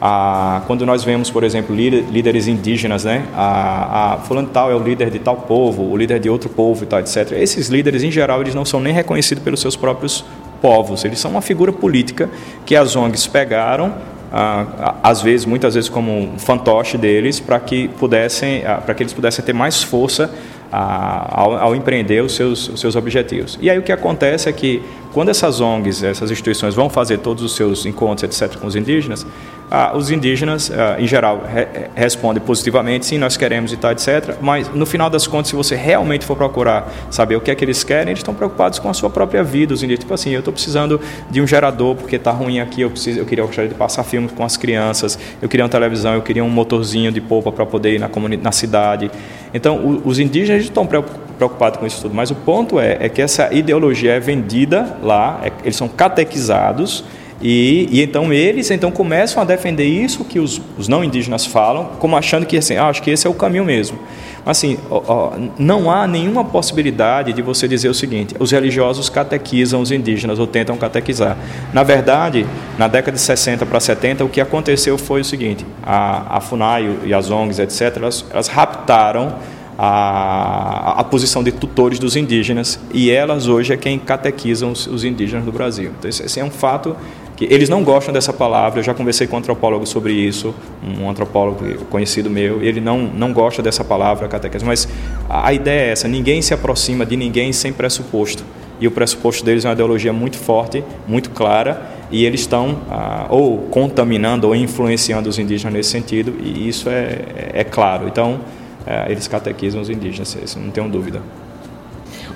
Ah, quando nós vemos, por exemplo, líderes indígenas, né? A, a, fulano tal é o líder de tal povo, o líder de outro povo e tal, etc. Esses líderes, em geral, eles não são nem reconhecidos pelos seus próprios povos. Eles são uma figura política que as ONGs pegaram, ah, às vezes, muitas vezes como um fantoche deles, para que pudessem, ah, para que eles pudessem ter mais força a, ao, ao, empreender os seus, os seus objetivos. E aí o que acontece é que quando essas ONGs, essas instituições vão fazer todos os seus encontros, etc., com os indígenas, ah, os indígenas, ah, em geral, re respondem positivamente, sim, nós queremos e tal, etc. Mas, no final das contas, se você realmente for procurar saber o que é que eles querem, eles estão preocupados com a sua própria vida. Os indígenas, tipo assim, eu estou precisando de um gerador porque está ruim aqui, eu, preciso, eu queria eu gostaria de passar filmes com as crianças, eu queria uma televisão, eu queria um motorzinho de polpa para poder ir na, na cidade. Então, o, os indígenas estão preocupados com isso tudo, mas o ponto é, é que essa ideologia é vendida lá, é, eles são catequizados, e, e, então eles então começam a defender isso que os, os não indígenas falam, como achando que assim, ah, acho que esse é o caminho mesmo. Assim, ó, ó, não há nenhuma possibilidade de você dizer o seguinte: os religiosos catequizam os indígenas ou tentam catequizar. Na verdade, na década de 60 para 70, o que aconteceu foi o seguinte: a, a FUNAI e as ONGs, etc., elas, elas raptaram a, a, posição de tutores dos indígenas e elas hoje é quem catequizam os, os indígenas do Brasil. Então, esse, esse é um fato que eles não gostam dessa palavra. Eu já conversei com um antropólogo sobre isso, um antropólogo conhecido meu, ele não, não gosta dessa palavra catequese, mas a ideia é essa: ninguém se aproxima de ninguém sem pressuposto. E o pressuposto deles é uma ideologia muito forte, muito clara, e eles estão ah, ou contaminando ou influenciando os indígenas nesse sentido, e isso é, é claro. Então, é, eles catequizam os indígenas, isso não tenho dúvida.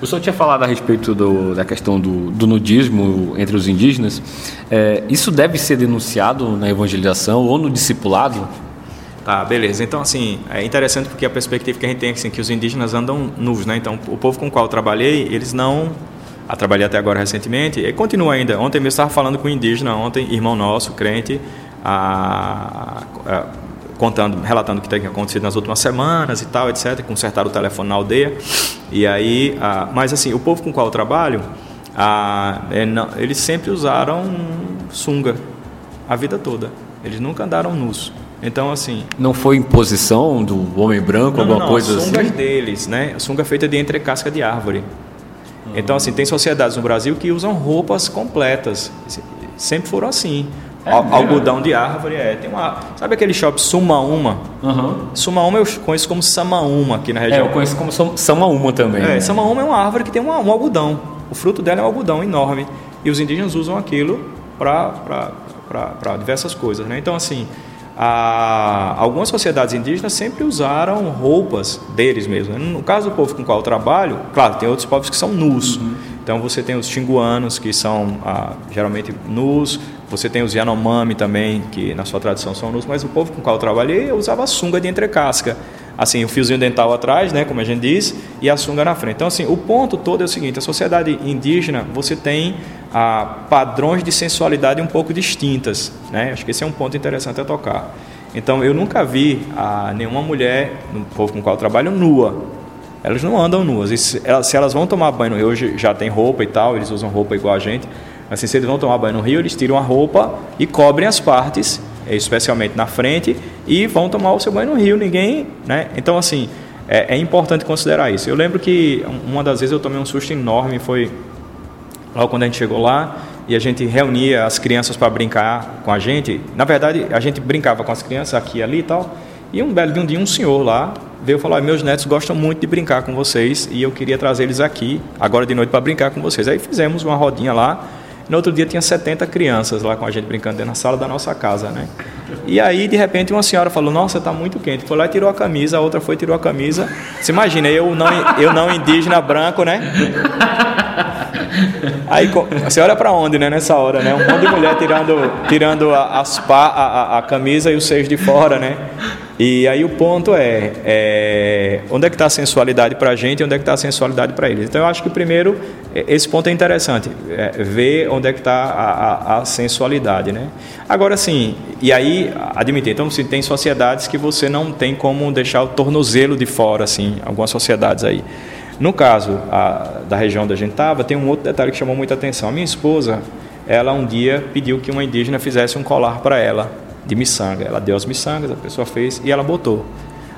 O senhor tinha falado a respeito do, da questão do, do, nudismo entre os indígenas. É, isso deve ser denunciado na evangelização ou no discipulado? Tá, beleza. Então, assim, é interessante porque a perspectiva que a gente tem é assim, que os indígenas andam nus, né? Então, o povo com o qual eu trabalhei, eles não... Eu trabalhei até agora recentemente e continua ainda. Ontem mesmo estava falando com um indígena, ontem, irmão nosso, crente, a, a contando, relatando o que tem acontecido nas últimas semanas e tal, etc. Consertaram o telefone na aldeia. E aí, ah, mas assim, o povo com o qual eu trabalho, ah, é, não, eles sempre usaram sunga a vida toda. Eles nunca andaram nus. Então, assim. Não foi imposição do homem branco, não, alguma não, coisa assim? sungas deles, né? Sunga feita de entre casca de árvore. Então, assim, tem sociedades no Brasil que usam roupas completas. Sempre foram assim. É, algodão de árvore, é. Tem uma, sabe aquele shopping Sumaúma? Uhum. Sumaúma eu conheço como Samaúma aqui na região. É, eu conheço como Samaúma também. É, né? Samaúma é uma árvore que tem uma, um algodão. o fruto dela é um algodão enorme e os indígenas usam aquilo para diversas coisas. Né? Então, assim, a, algumas sociedades indígenas sempre usaram roupas deles mesmos. No caso do povo com o qual eu trabalho, claro, tem outros povos que são nus. Uhum. Então você tem os xinguanos, que são ah, geralmente nus, você tem os Yanomami também, que na sua tradição são nus, mas o povo com o qual eu trabalhei usava sunga de entrecasca assim, o fiozinho dental atrás, né, como a gente diz, e a sunga na frente. Então, assim, o ponto todo é o seguinte: a sociedade indígena, você tem ah, padrões de sensualidade um pouco distintas, né? Acho que esse é um ponto interessante a tocar. Então, eu nunca vi ah, nenhuma mulher no povo com o qual eu trabalho nua. Elas não andam nuas. Se elas, se elas vão tomar banho hoje já tem roupa e tal, eles usam roupa igual a gente. Assim, se eles vão tomar banho no rio, eles tiram a roupa e cobrem as partes especialmente na frente, e vão tomar o seu banho no rio. Ninguém, né? Então, assim, é, é importante considerar isso. Eu lembro que uma das vezes eu tomei um susto enorme, foi logo quando a gente chegou lá e a gente reunia as crianças para brincar com a gente. Na verdade, a gente brincava com as crianças aqui e ali e tal. E um belo de um dia, um senhor lá veio falar: Meus netos gostam muito de brincar com vocês e eu queria trazer eles aqui, agora de noite, para brincar com vocês. Aí fizemos uma rodinha lá no outro dia tinha 70 crianças lá com a gente brincando dentro da sala da nossa casa, né? E aí, de repente, uma senhora falou: Nossa, está muito quente. Foi lá e tirou a camisa, a outra foi e tirou a camisa. Você imagina, eu não, eu não indígena branco, né? (laughs) Aí você olha para onde, né, nessa hora, né? Um monte de mulher tirando, tirando a, as a, a, a camisa e os seios de fora, né? E aí o ponto é, é onde é que está a sensualidade para a gente e onde é que está a sensualidade para eles. Então eu acho que primeiro esse ponto é interessante, é, ver onde é que está a, a, a, sensualidade, né? Agora sim, e aí admitir, então se tem sociedades que você não tem como deixar o tornozelo de fora, assim, algumas sociedades aí. No caso a, da região onde a gente estava, tem um outro detalhe que chamou muita atenção. A minha esposa, ela um dia pediu que uma indígena fizesse um colar para ela de miçanga. Ela deu as miçangas, a pessoa fez e ela botou.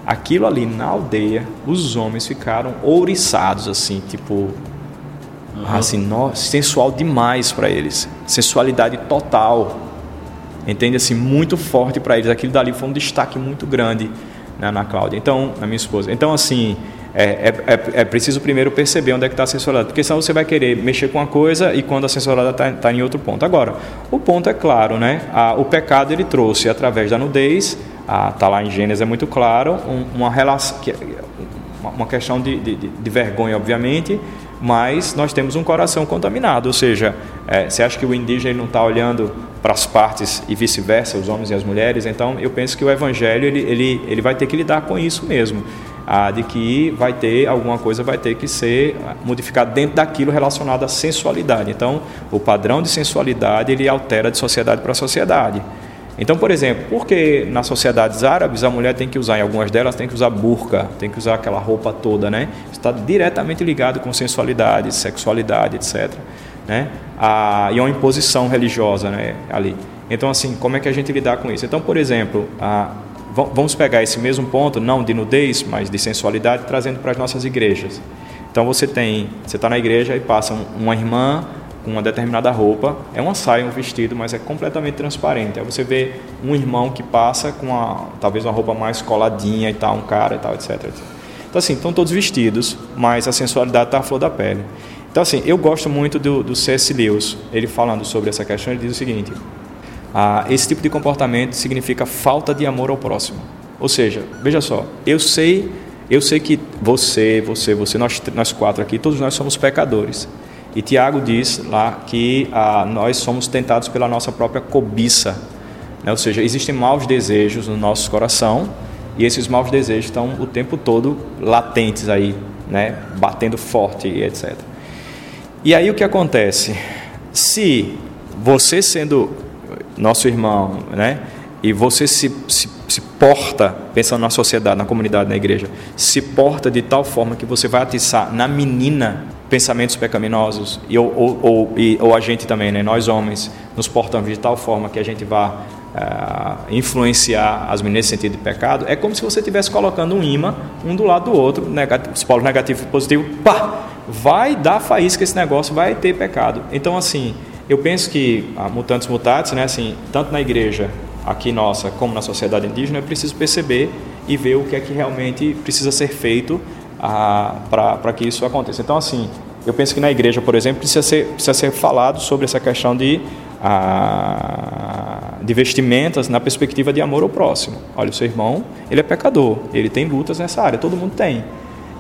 Aquilo ali na aldeia, os homens ficaram ouriçados, assim, tipo. Uhum. Assim, no, sensual demais para eles. Sensualidade total. Entende? Assim, muito forte para eles. Aquilo dali foi um destaque muito grande né, na Cláudia. Então, na minha esposa. Então, assim, é, é, é, é, preciso primeiro perceber onde é que está a sensualidade, porque senão você vai querer mexer com uma coisa e quando a sensualidade está tá em outro ponto. Agora, o ponto é claro, né? A, o pecado ele trouxe através da nudez, está lá em Gênesis é muito claro, um, uma relação, uma questão de, de, de, vergonha, obviamente, mas nós temos um coração contaminado, ou seja, é, você acha que o indígena não está olhando para as partes e vice-versa, os homens e as mulheres? Então, eu penso que o evangelho ele, ele, ele vai ter que lidar com isso mesmo ah, de que vai ter alguma coisa vai ter que ser modificada dentro daquilo relacionado à sensualidade. Então, o padrão de sensualidade ele altera de sociedade para sociedade. Então, por exemplo, por que nas sociedades árabes a mulher tem que usar, em algumas delas, tem que usar burca, tem que usar aquela roupa toda, né? Está diretamente ligado com sensualidade, sexualidade, etc. Né? Ah, e é uma imposição religiosa né, ali. Então, assim, como é que a gente lidar com isso? Então, por exemplo, a, vamos pegar esse mesmo ponto, não de nudez, mas de sensualidade, trazendo para as nossas igrejas. Então você tem, você está na igreja e passa uma irmã com uma determinada roupa, é uma saia, um vestido, mas é completamente transparente. Aí você vê um irmão que passa com uma, talvez uma roupa mais coladinha e tal, um cara e tal, etc. Então assim, estão todos vestidos, mas a sensualidade está à flor da pele. Então assim, eu gosto muito do, do C.S. Lewis, ele falando sobre essa questão, ele diz o seguinte, ah, esse tipo de comportamento significa falta de amor ao próximo. Ou seja, veja só, eu sei, eu sei que você, você, você, nós, nós quatro aqui, todos nós somos pecadores. E Tiago diz lá que ah, nós somos tentados pela nossa própria cobiça. Né? Ou seja, existem maus desejos no nosso coração e esses maus desejos estão o tempo todo latentes aí, né? batendo forte e etc. E aí o que acontece? Se você sendo nosso irmão, né? E você se, se, se, porta, pensando na sociedade, na comunidade, na igreja, se porta de tal forma que você vai atiçar na menina pensamentos pecaminosos, e, ou, ou, ou, e, ou a gente também, né? nós homens, nos portamos de tal forma que a gente uh, eh, influenciar as meninas nesse sentido de pecado, é como se você estivesse colocando um imã, um do lado do outro, negativo, os polos negativo e positivo, pá, vai dar faísca esse negócio, vai ter pecado. Então, assim, eu penso que a mutantes mutatis, né, assim, tanto na igreja aqui nossa como na sociedade indígena, é preciso perceber e ver o que é que realmente precisa ser feito ah, para que isso aconteça. Então, assim, eu penso que na igreja, por exemplo, precisa ser, precisa ser falado sobre essa questão de, a, de vestimentas na perspectiva de amor ao próximo. Olha, o seu irmão, ele é pecador, ele tem lutas nessa área, todo mundo tem.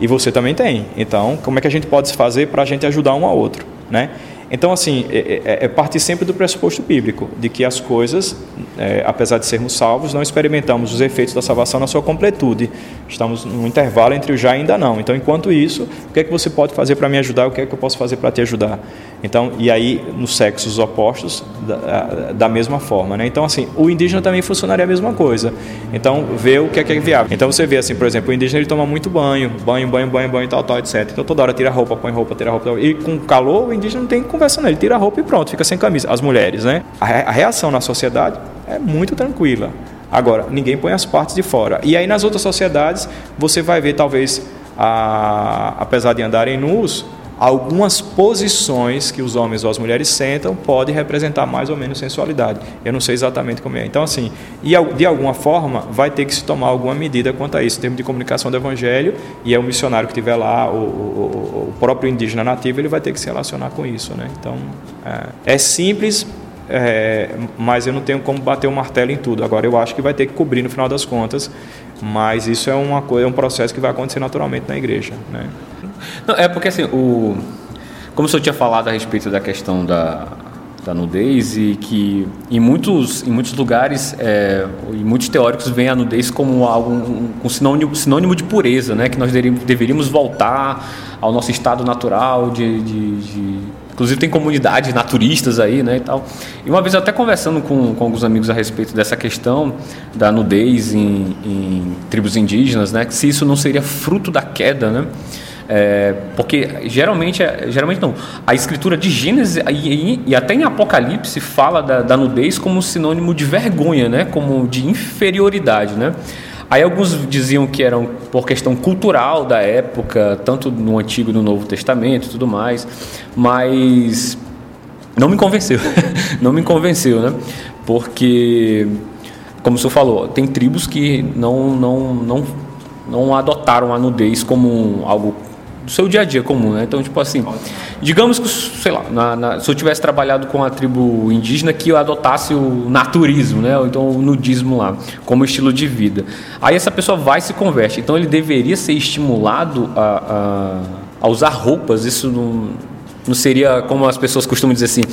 E você também tem. Então, como é que a gente pode fazer para a gente ajudar um ao outro? Né? Então, assim, é, é, é sempre do pressuposto bíblico, de que as coisas, é, apesar de sermos salvos, não experimentamos os efeitos da salvação na sua completude. Estamos num intervalo entre o já e ainda não. Então, enquanto isso, o que é que você pode fazer para me ajudar? O que é que eu posso fazer para te ajudar? Então, e aí, nos sexos opostos, da, da mesma forma. Né? Então, assim, o indígena também funcionaria a mesma coisa. Então, vê o que é que é viável. Então, você vê, assim, por exemplo, o indígena ele toma muito banho, banho, banho, banho, banho, tal, tal, etc. Então, toda hora tira roupa, põe roupa, tira roupa. E com calor, o indígena não tem conversa, não. Ele tira roupa e pronto, fica sem camisa. As mulheres, né? A reação na sociedade é muito tranquila. Agora, ninguém põe as partes de fora. E aí, nas outras sociedades, você vai ver, talvez, a, apesar de andarem nus, algumas posições que os homens ou as mulheres sentam podem representar mais ou menos sensualidade. Eu não sei exatamente como é. Então, assim, e de alguma forma vai ter que se tomar alguma medida quanto a isso, em termos de comunicação do evangelho, e é o missionário que estiver lá, o, o, o, próprio indígena nativo, ele vai ter que se relacionar com isso. Né? Então, é, é simples, é, mas eu não tenho como bater o martelo em tudo. Agora, eu acho que vai ter que cobrir no final das contas, mas isso é uma coisa, é um processo que vai acontecer naturalmente na igreja. Né? Não, é porque assim, o, como o senhor tinha falado a respeito da questão da, da nudez e que em muitos, em muitos lugares é, e muitos teóricos veem a nudez como algo um, um sinônimo, sinônimo de pureza, né? que nós deveríamos voltar ao nosso estado natural de, de, de Inclusive tem comunidades naturistas aí, né, e tal. E uma vez até conversando com, com alguns amigos a respeito dessa questão da nudez em, em tribos indígenas, né, se isso não seria fruto da queda, né, é, porque geralmente, é, geralmente não. A escritura de Gênesis e, e até em Apocalipse fala da, da, nudez como sinônimo de vergonha, né? como de inferioridade. Né? Aí alguns diziam que eram por questão cultural da época, tanto no Antigo e no Novo Testamento e tudo mais, mas não me convenceu. (laughs) não me convenceu, né? Porque, como o senhor falou, tem tribos que não, não, não, não adotaram a nudez como algo do seu dia a dia comum, né? Então, tipo assim, digamos que, sei lá, na, na, se eu tivesse trabalhado com a tribo indígena que eu adotasse o naturismo, né? Ou então o nudismo lá, como estilo de vida. Aí essa pessoa vai e se converte. Então ele deveria ser estimulado a, a, a usar roupas. Isso não, não seria, como as pessoas costumam dizer assim,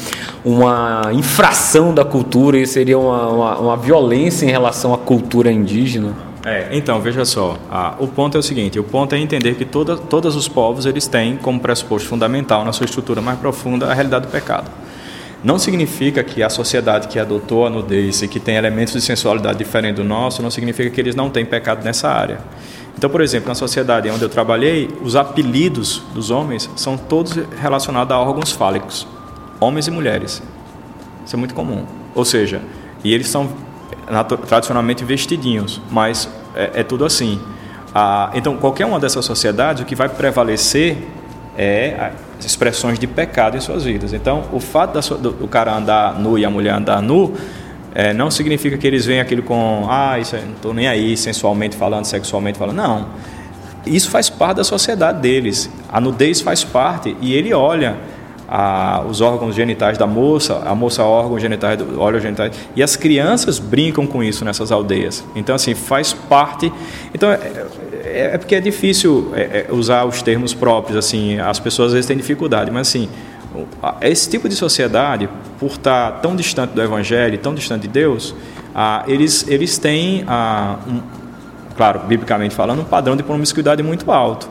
uma infração da cultura e seria uma, uma, uma violência em relação à cultura indígena? É, então, veja só, ah, o ponto é o seguinte, o ponto é entender que toda, todos os povos eles têm como pressuposto fundamental na sua estrutura mais profunda a realidade do pecado. Não significa que a sociedade que adotou a nudez e que tem elementos de sensualidade diferente do nosso, não significa que eles não têm pecado nessa área. Então, por exemplo, na sociedade onde eu trabalhei, os apelidos dos homens são todos relacionados a órgãos fálicos, homens e mulheres. Isso é muito comum. Ou seja, e eles são tradicionalmente vestidinhos, mas é, é tudo assim. Ah, então, qualquer uma dessas sociedades, o que vai prevalecer é as expressões de pecado em suas vidas. Então, o fato da, do, do, cara andar nu e a mulher andar nu é, não significa que eles veem aquilo com, ah, isso não estou nem aí, sensualmente falando, sexualmente falando. Não. Isso faz parte da sociedade deles. A nudez faz parte e ele olha a, os órgãos genitais da moça, a moça órgãos genitais, órgãos genitais, e as crianças brincam com isso nessas aldeias. Então, assim, faz parte. Então, é, é, é porque é difícil é, é, usar os termos próprios, assim, as pessoas às vezes têm dificuldade, mas assim, esse tipo de sociedade, por estar tão distante do Evangelho, tão distante de Deus, ah, eles, eles têm, ah, um, claro, biblicamente falando, um padrão de promiscuidade muito alto.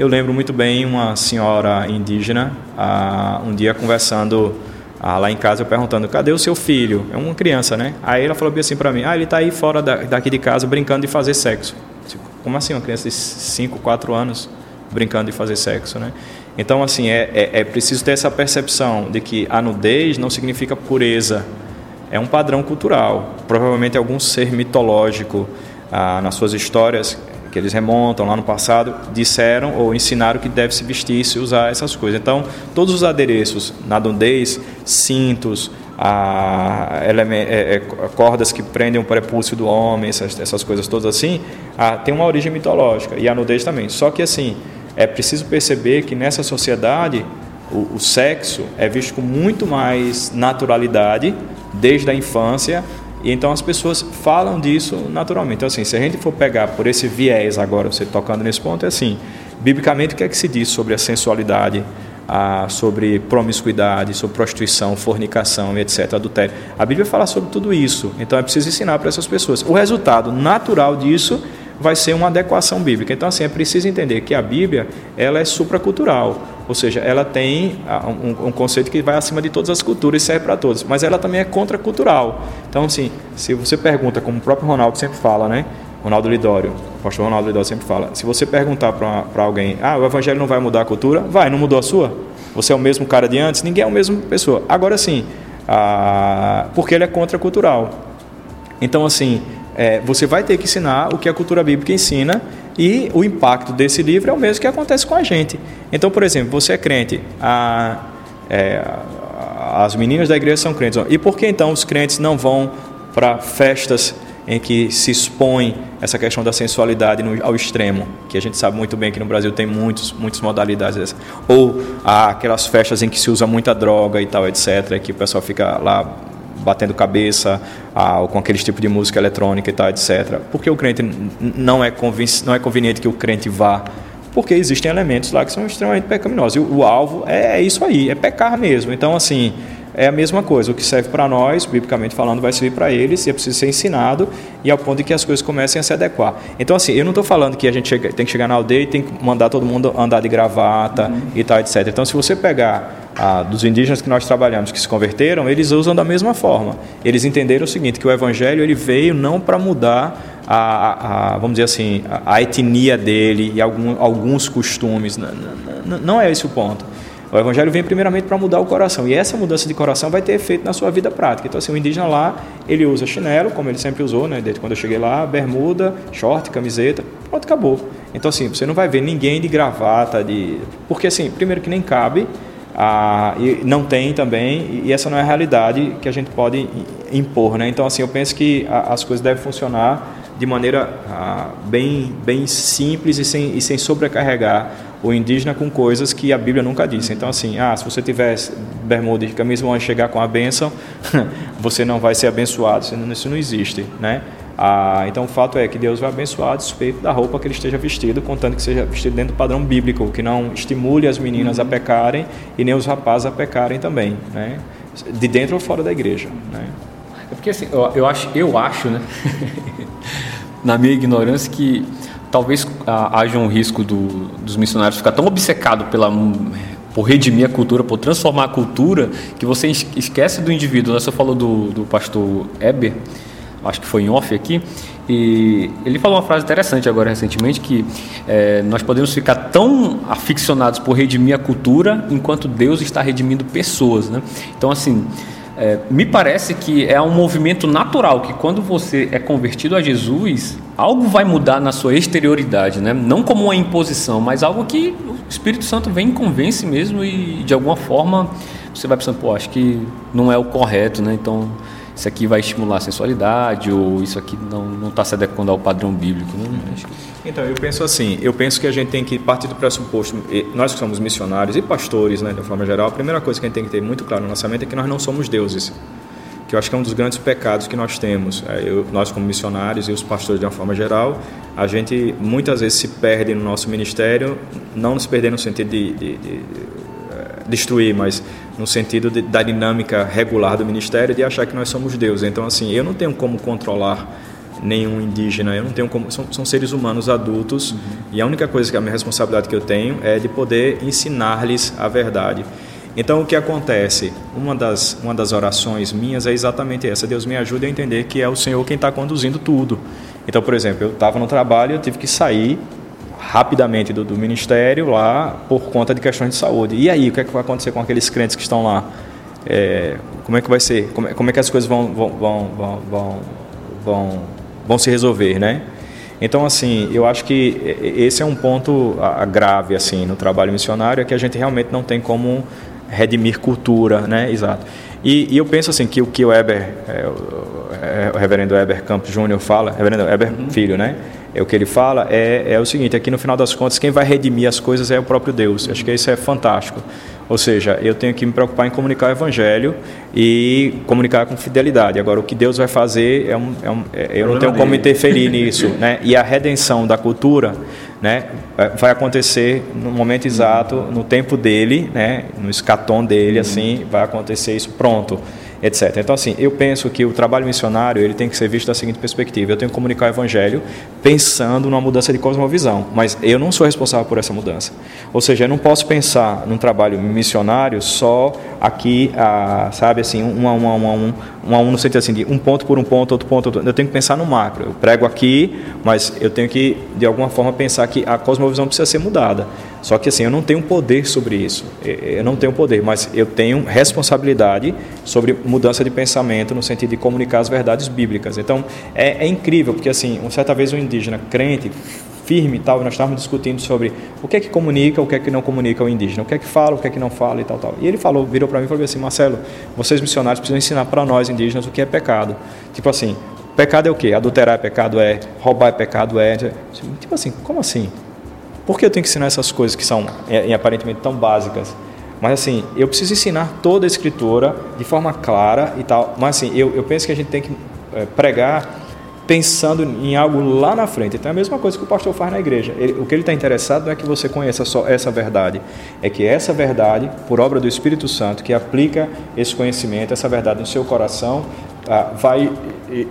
Eu lembro muito bem uma senhora indígena, ah, um dia conversando ah, lá em casa, eu perguntando: cadê o seu filho? É uma criança, né? Aí ela falou assim para mim: ah, ele está aí fora da, daqui de casa brincando de fazer sexo. Tipo, como assim, uma criança de 5, 4 anos brincando de fazer sexo, né? Então, assim, é, é, é preciso ter essa percepção de que a nudez não significa pureza, é um padrão cultural. Provavelmente algum ser mitológico ah, nas suas histórias que eles remontam lá no passado, disseram ou ensinaram que deve se vestir se usar essas coisas. Então, todos os adereços, nadondez, cintos, a, é, é, cordas que prendem o prepúcio do homem, essas, essas coisas todas assim, a, tem uma origem mitológica, e a nudez também. Só que assim, é preciso perceber que nessa sociedade o, o sexo é visto com muito mais naturalidade desde a infância e então as pessoas falam disso naturalmente. Então, assim, se a gente for pegar por esse viés agora, você tocando nesse ponto, é assim: biblicamente, o que é que se diz sobre a sensualidade, a, sobre promiscuidade, sobre prostituição, fornicação etc., adultério? A Bíblia fala sobre tudo isso. Então, é preciso ensinar para essas pessoas. O resultado natural disso vai ser uma adequação bíblica. Então, assim, é preciso entender que a Bíblia ela é supracultural, ou seja, ela tem ah, um, um conceito que vai acima de todas as culturas e serve para todos, mas ela também é contracultural. Então, assim, se você pergunta, como o próprio Ronaldo sempre fala, né? Ronaldo Lidório, o pastor Ronaldo Lidório sempre fala, se você perguntar para alguém, ah, o evangelho não vai mudar a cultura? Vai, não mudou a sua? Você é o mesmo cara de antes? Ninguém é a mesma pessoa. Agora sim, ah, porque ele é contracultural. Então, assim, é, você vai ter que ensinar o que a cultura bíblica ensina e o impacto desse livro é o mesmo que acontece com a gente. Então, por exemplo, você é crente, a, é, as meninas da igreja são crentes. E por que então os crentes não vão para festas em que se expõe essa questão da sensualidade no, ao extremo, que a gente sabe muito bem que no Brasil tem muitos, muitas modalidades. Ou aquelas festas em que se usa muita droga e tal, etc., que o pessoal fica lá batendo cabeça ah, com aquele tipo de música eletrônica e tal, etc. Por que o crente não é, não é conveniente que o crente vá? Porque existem elementos lá que são extremamente pecaminosos. E o, o alvo é, é isso aí, é pecar mesmo. Então, assim, é a mesma coisa. O que serve para nós, biblicamente falando, vai servir para eles e é preciso ser ensinado e ao ponto de que as coisas comecem a se adequar. Então, assim, eu não estou falando que a gente chega, tem que chegar na aldeia e tem que mandar todo mundo andar de gravata uhum. e tal, etc. Então, se você pegar ah, dos indígenas que nós trabalhamos que se converteram, eles usam da mesma forma. Eles entenderam o seguinte, que o evangelho ele veio não para mudar a, a, a, vamos dizer assim, a, a etnia dele e algum, alguns costumes. Não, não, não é esse o ponto. O evangelho vem primeiramente para mudar o coração. E essa mudança de coração vai ter efeito na sua vida prática. Então, assim, o indígena lá, ele usa chinelo, como ele sempre usou, né? Desde quando eu cheguei lá, bermuda, short, camiseta, pronto, acabou. Então, assim, você não vai ver ninguém de gravata, de... Porque, assim, primeiro que nem cabe, ah, e não tem também, e essa não é a realidade que a gente pode impor. Né? Então, assim, eu penso que as coisas devem funcionar de maneira ah, bem, bem simples e sem, e sem sobrecarregar o indígena com coisas que a Bíblia nunca disse. Então, assim, ah, se você tiver bermuda e camisa vão chegar com a bênção, (laughs) você não vai ser abençoado. Isso não existe, né? Ah, então, o fato é que Deus vai abençoar a despeito da roupa que ele esteja vestido, contando que seja vestido dentro do padrão bíblico, que não estimule as meninas uhum. a pecarem e nem os rapazes a pecarem também, né? De dentro ou fora da igreja, né? É porque assim, eu, eu acho, eu acho, né? (laughs) na minha ignorância que talvez ah, haja um risco do, dos missionários ficar tão obcecado pela por redimir a cultura, por transformar a cultura, que você esquece do indivíduo. Você falou do, do pastor Eber, acho que foi em off aqui, e ele falou uma frase interessante agora recentemente que é, nós podemos ficar tão aficionados por redimir a cultura enquanto Deus está redimindo pessoas, né? Então assim é, me parece que é um movimento natural que quando você é convertido a Jesus, algo vai mudar na sua exterioridade, né? Não como uma imposição, mas algo que o Espírito Santo vem e convence mesmo e de alguma forma você vai pensando, pô, acho que não é o correto, né? Então isso aqui vai estimular a sensualidade ou isso aqui não está se adequando ao padrão bíblico. Então, eu penso assim, eu penso que a gente tem que partir do pressuposto, nós que somos missionários e pastores, né, de forma geral, a primeira coisa que a gente tem que ter muito claro no lançamento é que nós não somos deuses, que eu acho que é um dos grandes pecados que nós temos. É, eu, nós como missionários e os pastores de uma forma geral, a gente muitas vezes se perde no nosso ministério, não nos perder no sentido de, de, de destruir, mas no sentido de, da dinâmica regular do ministério de achar que nós somos Deus. Então, assim, eu não tenho como controlar nenhum indígena, eu não tenho como. São, são seres humanos adultos uhum. e a única coisa que a minha responsabilidade que eu tenho é de poder ensinar-lhes a verdade. Então, o que acontece? Uma das, uma das orações minhas é exatamente essa: Deus me ajude a entender que é o Senhor quem está conduzindo tudo. Então, por exemplo, eu estava no trabalho, eu tive que sair rapidamente do, do, ministério lá por conta de questões de saúde. E aí, o que é que vai acontecer com aqueles crentes que estão lá? É, como é que vai ser? Como é, como é que as coisas vão, vão, vão, vão, vão, vão se resolver, né? Então, assim, eu acho que esse é um ponto grave assim no trabalho missionário, é que a gente realmente não tem como redimir cultura, né? Exato. E, e eu penso assim que o que o Eber, é, o, é, o reverendo Eber Campos Júnior fala, reverendo Eber uhum. Filho, né? É o que ele fala é, é o seguinte, aqui no final das contas, quem vai redimir as coisas é o próprio Deus. Acho que isso é fantástico. Ou seja, eu tenho que me preocupar em comunicar o Evangelho e comunicar com fidelidade. Agora, o que Deus vai fazer, é um, é um, é, eu não tenho como interferir (laughs) nisso. Né? E a redenção da cultura né, é, vai acontecer no momento exato, no tempo dele, né, no escatom dele, assim, vai acontecer isso pronto etc. Então, assim, eu penso que o trabalho missionário ele tem que ser visto da seguinte perspectiva: eu tenho que comunicar o evangelho pensando numa mudança de cosmovisão, mas eu não sou responsável por essa mudança. Ou seja, eu não posso pensar num trabalho missionário só aqui, ah, sabe, assim, um um, a um, a um, um a um no sentido assim, de um ponto por um ponto, outro ponto, outro. eu tenho que pensar no macro. Eu prego aqui, mas eu tenho que, de alguma forma, pensar que a cosmovisão precisa ser mudada. Só que assim, eu não tenho poder sobre isso. Eu não tenho poder, mas eu tenho responsabilidade sobre mudança de pensamento no sentido de comunicar as verdades bíblicas. Então, é, é incrível, porque assim, uma certa vez um indígena crente firme e tal, nós estávamos discutindo sobre o que é que comunica, o que é que não comunica o indígena, o que é que fala, o que é que não fala e tal, tal. E ele falou, virou para mim e falou assim, Marcelo, vocês missionários precisam ensinar para nós indígenas o que é pecado. Tipo assim, pecado é o quê? Adulterar é pecado é, roubar é pecado é. Tipo assim, como assim? Por que eu tenho que ensinar essas coisas que são é, aparentemente tão básicas? Mas assim, eu preciso ensinar toda a escritura de forma clara e tal. Mas assim, eu, eu penso que a gente tem que é, pregar pensando em algo lá na frente. Então é a mesma coisa que o pastor faz na igreja. Ele, o que ele está interessado não é que você conheça só essa verdade, é que essa verdade, por obra do Espírito Santo, que aplica esse conhecimento, essa verdade no seu coração, ah, vai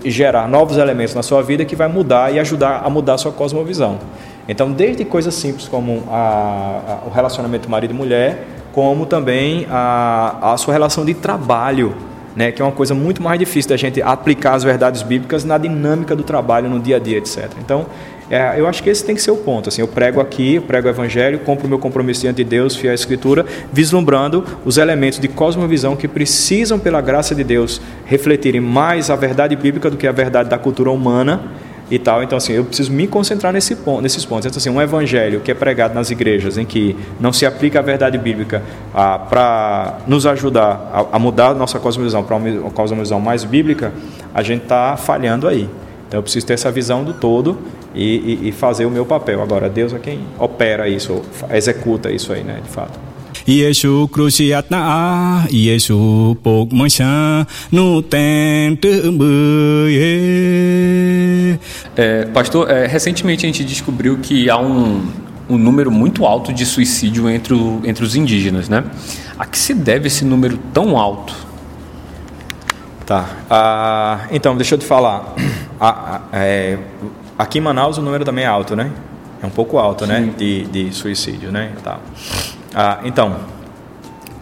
gerar novos elementos na sua vida que vai mudar e ajudar a mudar a sua cosmovisão. Então, desde coisas simples como a, a, o relacionamento marido e mulher, como também a, a sua relação de trabalho, né, que é uma coisa muito mais difícil da gente aplicar as verdades bíblicas na dinâmica do trabalho, no dia a dia, etc. Então, é, eu acho que esse tem que ser o ponto. Assim, eu prego aqui, eu prego o Evangelho, compro o meu compromisso diante de Deus, fiel à Escritura, vislumbrando os elementos de cosmovisão que precisam, pela graça de Deus, refletirem mais a verdade bíblica do que a verdade da cultura humana e tal. Então, assim, eu preciso me concentrar nesse ponto, nesses pontos. Então, assim, um evangelho que é pregado nas igrejas, em que não se aplica a verdade bíblica ah, para nos ajudar a, a, mudar a nossa cosmovisão para uma cosmovisão mais bíblica, a gente está falhando aí. Então, eu preciso ter essa visão do todo e, e, e fazer o meu papel. Agora, Deus é quem opera isso, executa isso aí, né, de fato. 耶稣 cruciat na Yesu pok mancha no é, Pastor, é, recentemente a gente descobriu que há um, um número muito alto de suicídio entre, o, entre os indígenas, né? A que se deve esse número tão alto? Tá. Ah, então, deixa eu te falar. Ah, é, aqui em Manaus o número também é alto, né? É um pouco alto, né? Sim. né? De, de suicídio, né? Tá. Ah, então,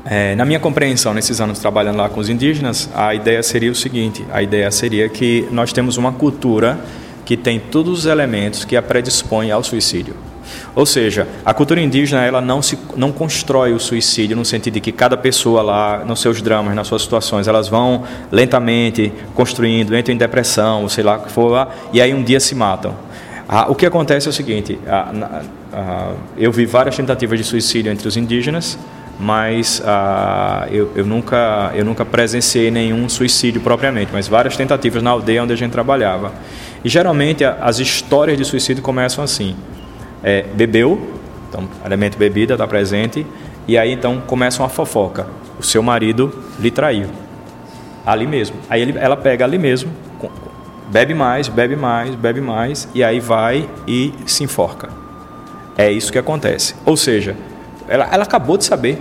é, na minha compreensão, nesses anos trabalhando lá com os indígenas, a ideia seria o seguinte: a ideia seria que nós temos uma cultura que tem todos os elementos que a predispõem ao suicídio. Ou seja, a cultura indígena ela não se não constrói o suicídio no sentido de que cada pessoa lá, nos seus dramas, nas suas situações, elas vão lentamente construindo, entram em depressão, sei lá o que for lá, e aí um dia se matam. Ah, o que acontece é o seguinte: ah, ah, eu vi várias tentativas de suicídio entre os indígenas, mas ah, eu, eu, nunca, eu nunca presenciei nenhum suicídio propriamente, mas várias tentativas na aldeia onde a gente trabalhava. E geralmente as histórias de suicídio começam assim: é, bebeu, então elemento bebida está presente, e aí então começa uma fofoca: o seu marido lhe traiu. Ali mesmo. Aí ele, ela pega ali mesmo, bebe mais, bebe mais, bebe mais, e aí vai e se enforca. É isso que acontece. Ou seja, ela, ela acabou de saber,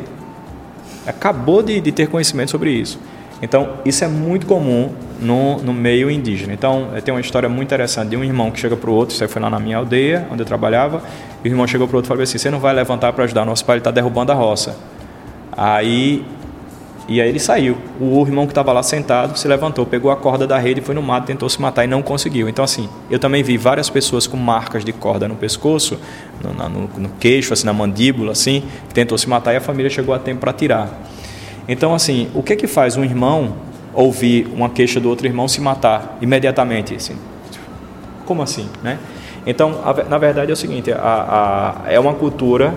acabou de, de, ter conhecimento sobre isso. Então, isso é muito comum no, no meio indígena. Então, tem uma história muito interessante de um irmão que chega para o outro, isso aí foi lá na minha aldeia, onde eu trabalhava, e o irmão chegou para o outro e falou assim, você não vai levantar para ajudar, nosso pai está derrubando a roça. Aí e aí ele saiu. O irmão que estava lá sentado se levantou, pegou a corda da rede, foi no mato, tentou se matar e não conseguiu. Então, assim, eu também vi várias pessoas com marcas de corda no pescoço, no, no, no queixo, assim, na mandíbula, assim, tentou se matar e a família chegou a tempo para tirar. Então, assim, o que é que faz um irmão ouvir uma queixa do outro irmão se matar imediatamente? Assim? Como assim, né? Então, na verdade é o seguinte, a, a, é uma cultura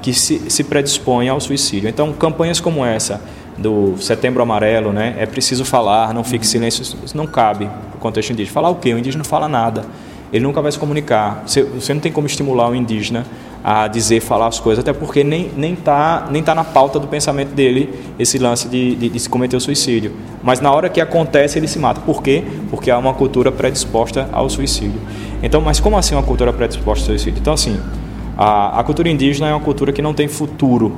que se, se predispõe ao suicídio. Então, campanhas como essa do Setembro Amarelo, né? É preciso falar, não fique silêncio. Isso não cabe no contexto indígena. Falar o quê? O indígena não fala nada. Ele nunca vai se comunicar. Você, você não tem como estimular o indígena a dizer, falar as coisas, até porque nem nem tá nem tá na pauta do pensamento dele esse lance de, de, de se cometer o suicídio. Mas na hora que acontece ele se mata. Por quê? Porque há uma cultura predisposta ao suicídio. Então, mas como assim uma cultura predisposta ao suicídio? Então, assim, a, a cultura indígena é uma cultura que não tem futuro,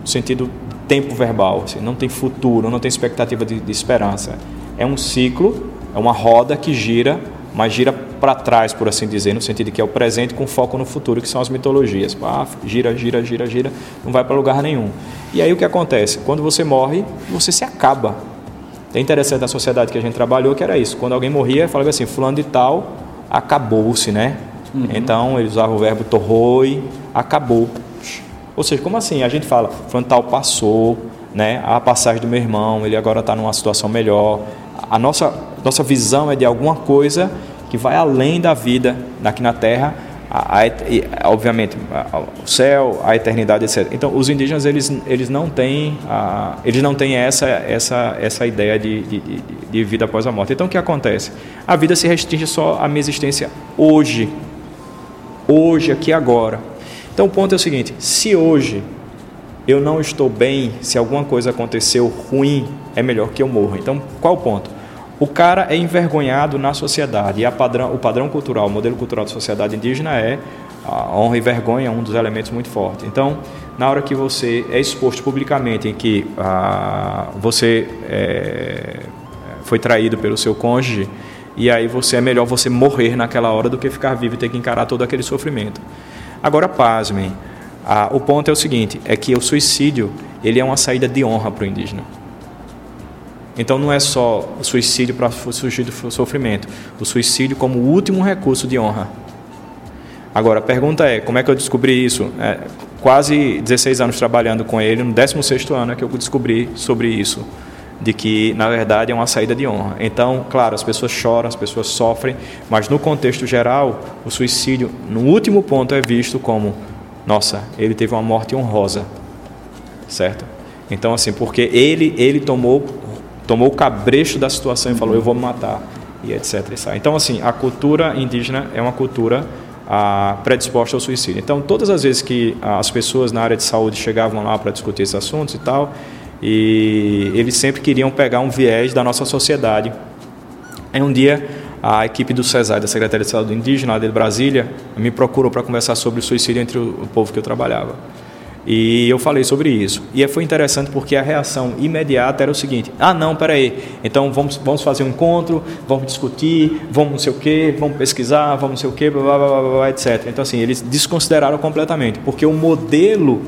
no sentido tempo verbal, assim, não tem futuro, não tem expectativa de, de esperança. É um ciclo, é uma roda que gira, mas gira para trás, por assim dizer, no sentido de que é o presente com foco no futuro, que são as mitologias. Ah, gira, gira, gira, gira, não vai para lugar nenhum. E aí o que acontece? Quando você morre, você se acaba. É interessante na sociedade que a gente trabalhou que era isso. Quando alguém morria, falava assim, fulano de tal acabou-se, né? Uhum. Então ele usava o verbo torroi, acabou. Ou seja, como assim? A gente fala, fulano tal passou, né? A passagem do meu irmão, ele agora está numa situação melhor. A nossa, nossa visão é de alguma coisa que vai além da vida aqui na Terra, a, a, obviamente o céu, a eternidade, etc. Então, os indígenas eles, eles não têm eles não têm essa essa essa ideia de, de, de, vida após a morte. Então, o que acontece? A vida se restringe só à minha existência hoje, hoje, aqui, agora. Então, o ponto é o seguinte: se hoje eu não estou bem, se alguma coisa aconteceu ruim, é melhor que eu morra. Então, qual o ponto? O cara é envergonhado na sociedade e padrão, o padrão cultural, o modelo cultural da sociedade indígena é a honra e vergonha, um dos elementos muito fortes. Então, na hora que você é exposto publicamente em que ah, você é, foi traído pelo seu cônjuge, e aí você é melhor você morrer naquela hora do que ficar vivo e ter que encarar todo aquele sofrimento. Agora, pasmem, ah, o ponto é o seguinte, é que o suicídio ele é uma saída de honra para o indígena. Então não é só o suicídio para fugir do sofrimento, o suicídio como último recurso de honra. Agora, a pergunta é, como é que eu descobri isso? É, quase 16 anos trabalhando com ele, no 16º ano é que eu descobri sobre isso, de que, na verdade, é uma saída de honra. Então, claro, as pessoas choram, as pessoas sofrem, mas no contexto geral, o suicídio, no último ponto, é visto como, nossa, ele teve uma morte honrosa, certo? Então, assim, porque ele, ele tomou tomou o cabresto da situação e falou: Eu vou me matar, e etc. Então, assim, a cultura indígena é uma cultura ah, predisposta ao suicídio. Então, todas as vezes que as pessoas na área de saúde chegavam lá para discutir esses assuntos e tal, e eles sempre queriam pegar um viés da nossa sociedade. Aí um dia a equipe do CESAI, da Secretaria de Saúde Indígena, de Brasília, me procurou para conversar sobre o suicídio entre o povo que eu trabalhava. E eu falei sobre isso. E foi interessante porque a reação imediata era o seguinte: ah, não, peraí, então vamos, vamos fazer um encontro, vamos discutir, vamos não sei o quê, vamos pesquisar, vamos não sei o quê, blá, blá, blá, blá etc. Então, assim, eles desconsideraram completamente, porque o modelo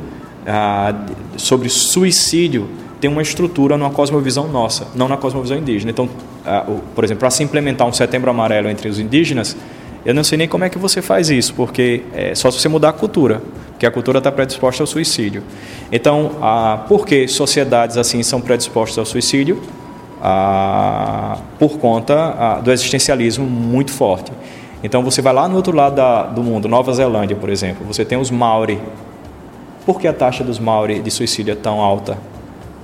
ah, sobre suicídio tem uma estrutura numa cosmovisão nossa, não na cosmovisão indígena. Então, ah, por exemplo, para se implementar um setembro amarelo entre os indígenas, eu não sei nem como é que você faz isso, porque é só se você mudar a cultura que a cultura está predisposta ao suicídio. Então, ah, por que sociedades assim são predispostas ao suicídio? Por conta do existencialismo muito forte. Então, você vai lá no outro lado do mundo, Nova Zelândia, por exemplo, você tem os Maori. Por que a taxa dos Maori de suicídio é tão alta?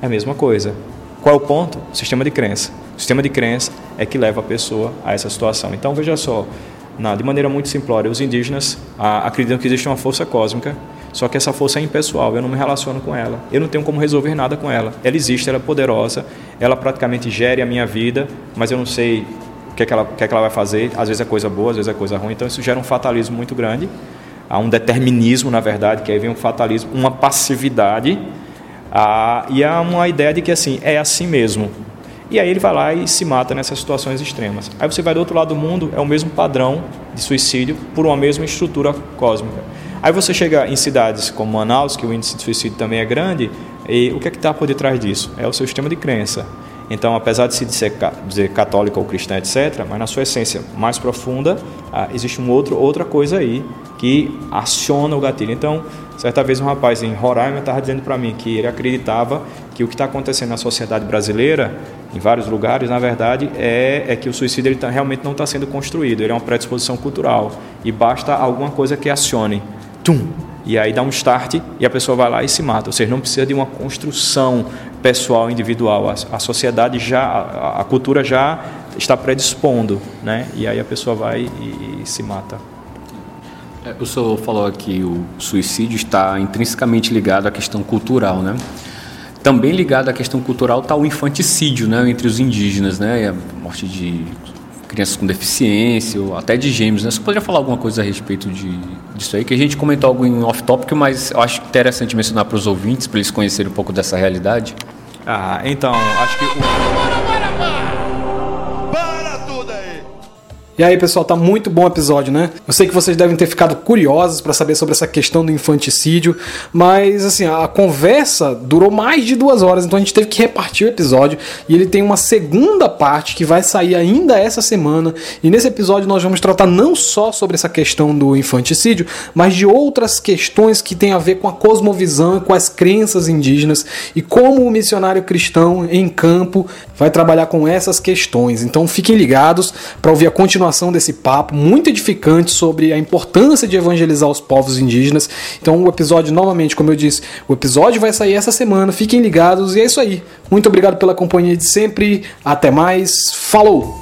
É a mesma coisa. Qual é o ponto? Sistema de crença. O sistema de crença é que leva a pessoa a essa situação. Então, veja só, não, de maneira muito simplória, os indígenas ah, acreditam que existe uma força cósmica, só que essa força é impessoal, eu não me relaciono com ela, eu não tenho como resolver nada com ela. Ela existe, ela é poderosa, ela praticamente gere a minha vida, mas eu não sei o que, é que, o que, é que ela vai fazer, às vezes é coisa boa, às vezes é coisa ruim, então isso gera um fatalismo muito grande, há um determinismo, na verdade, que aí vem um fatalismo, uma passividade, ah, e há uma ideia de que assim, é assim mesmo, e aí ele vai lá e se mata nessas situações extremas. Aí você vai do outro lado do mundo, é o mesmo padrão de suicídio por uma mesma estrutura cósmica. Aí você chega em cidades como Manaus, que o índice de suicídio também é grande, e o que é que está por detrás disso? É o seu sistema de crença. Então, apesar de se dizer, dizer católica ou cristã, etc., mas na sua essência mais profunda, ah, existe um outro, outra coisa aí que aciona o gatilho. Então, certa vez um rapaz em Roraima estava dizendo para mim que ele acreditava que o que está acontecendo na sociedade brasileira, em vários lugares, na verdade, é, é que o suicídio ele tá, realmente não está sendo construído, ele é uma predisposição cultural e basta alguma coisa que acione. Tum! E aí dá um start e a pessoa vai lá e se mata. Ou seja, não precisa de uma construção pessoal, individual. A, a sociedade já, a, a, cultura já está predispondo, né? E aí a pessoa vai e, e se mata. É, o senhor falou que o suicídio está intrinsecamente ligado à questão cultural, né? Também ligado à questão cultural está o infanticídio, né, entre os indígenas, né, a morte de crianças com deficiência, ou até de gêmeos, né? Você poderia falar alguma coisa a respeito de, disso aí? Que a gente comentou algo em off-topic, mas eu acho interessante mencionar para os ouvintes, para eles conhecerem um pouco dessa realidade. Ah, então, acho que... O... E aí, pessoal, tá muito bom o episódio, né? Eu sei que vocês devem ter ficado curiosos para saber sobre essa questão do infanticídio, mas assim, a conversa durou mais de duas horas, então a gente teve que repartir o episódio e ele tem uma segunda parte que vai sair ainda essa semana. E nesse episódio nós vamos tratar não só sobre essa questão do infanticídio, mas de outras questões que têm a ver com a cosmovisão, com as crenças indígenas e como o missionário cristão em campo vai trabalhar com essas questões. Então fiquem ligados para ouvir a continuação continuação desse papo muito edificante sobre a importância de evangelizar os povos indígenas. Então, o episódio, novamente, como eu disse, o episódio vai sair essa semana. Fiquem ligados e é isso aí. Muito obrigado pela companhia de sempre. Até mais. Falou!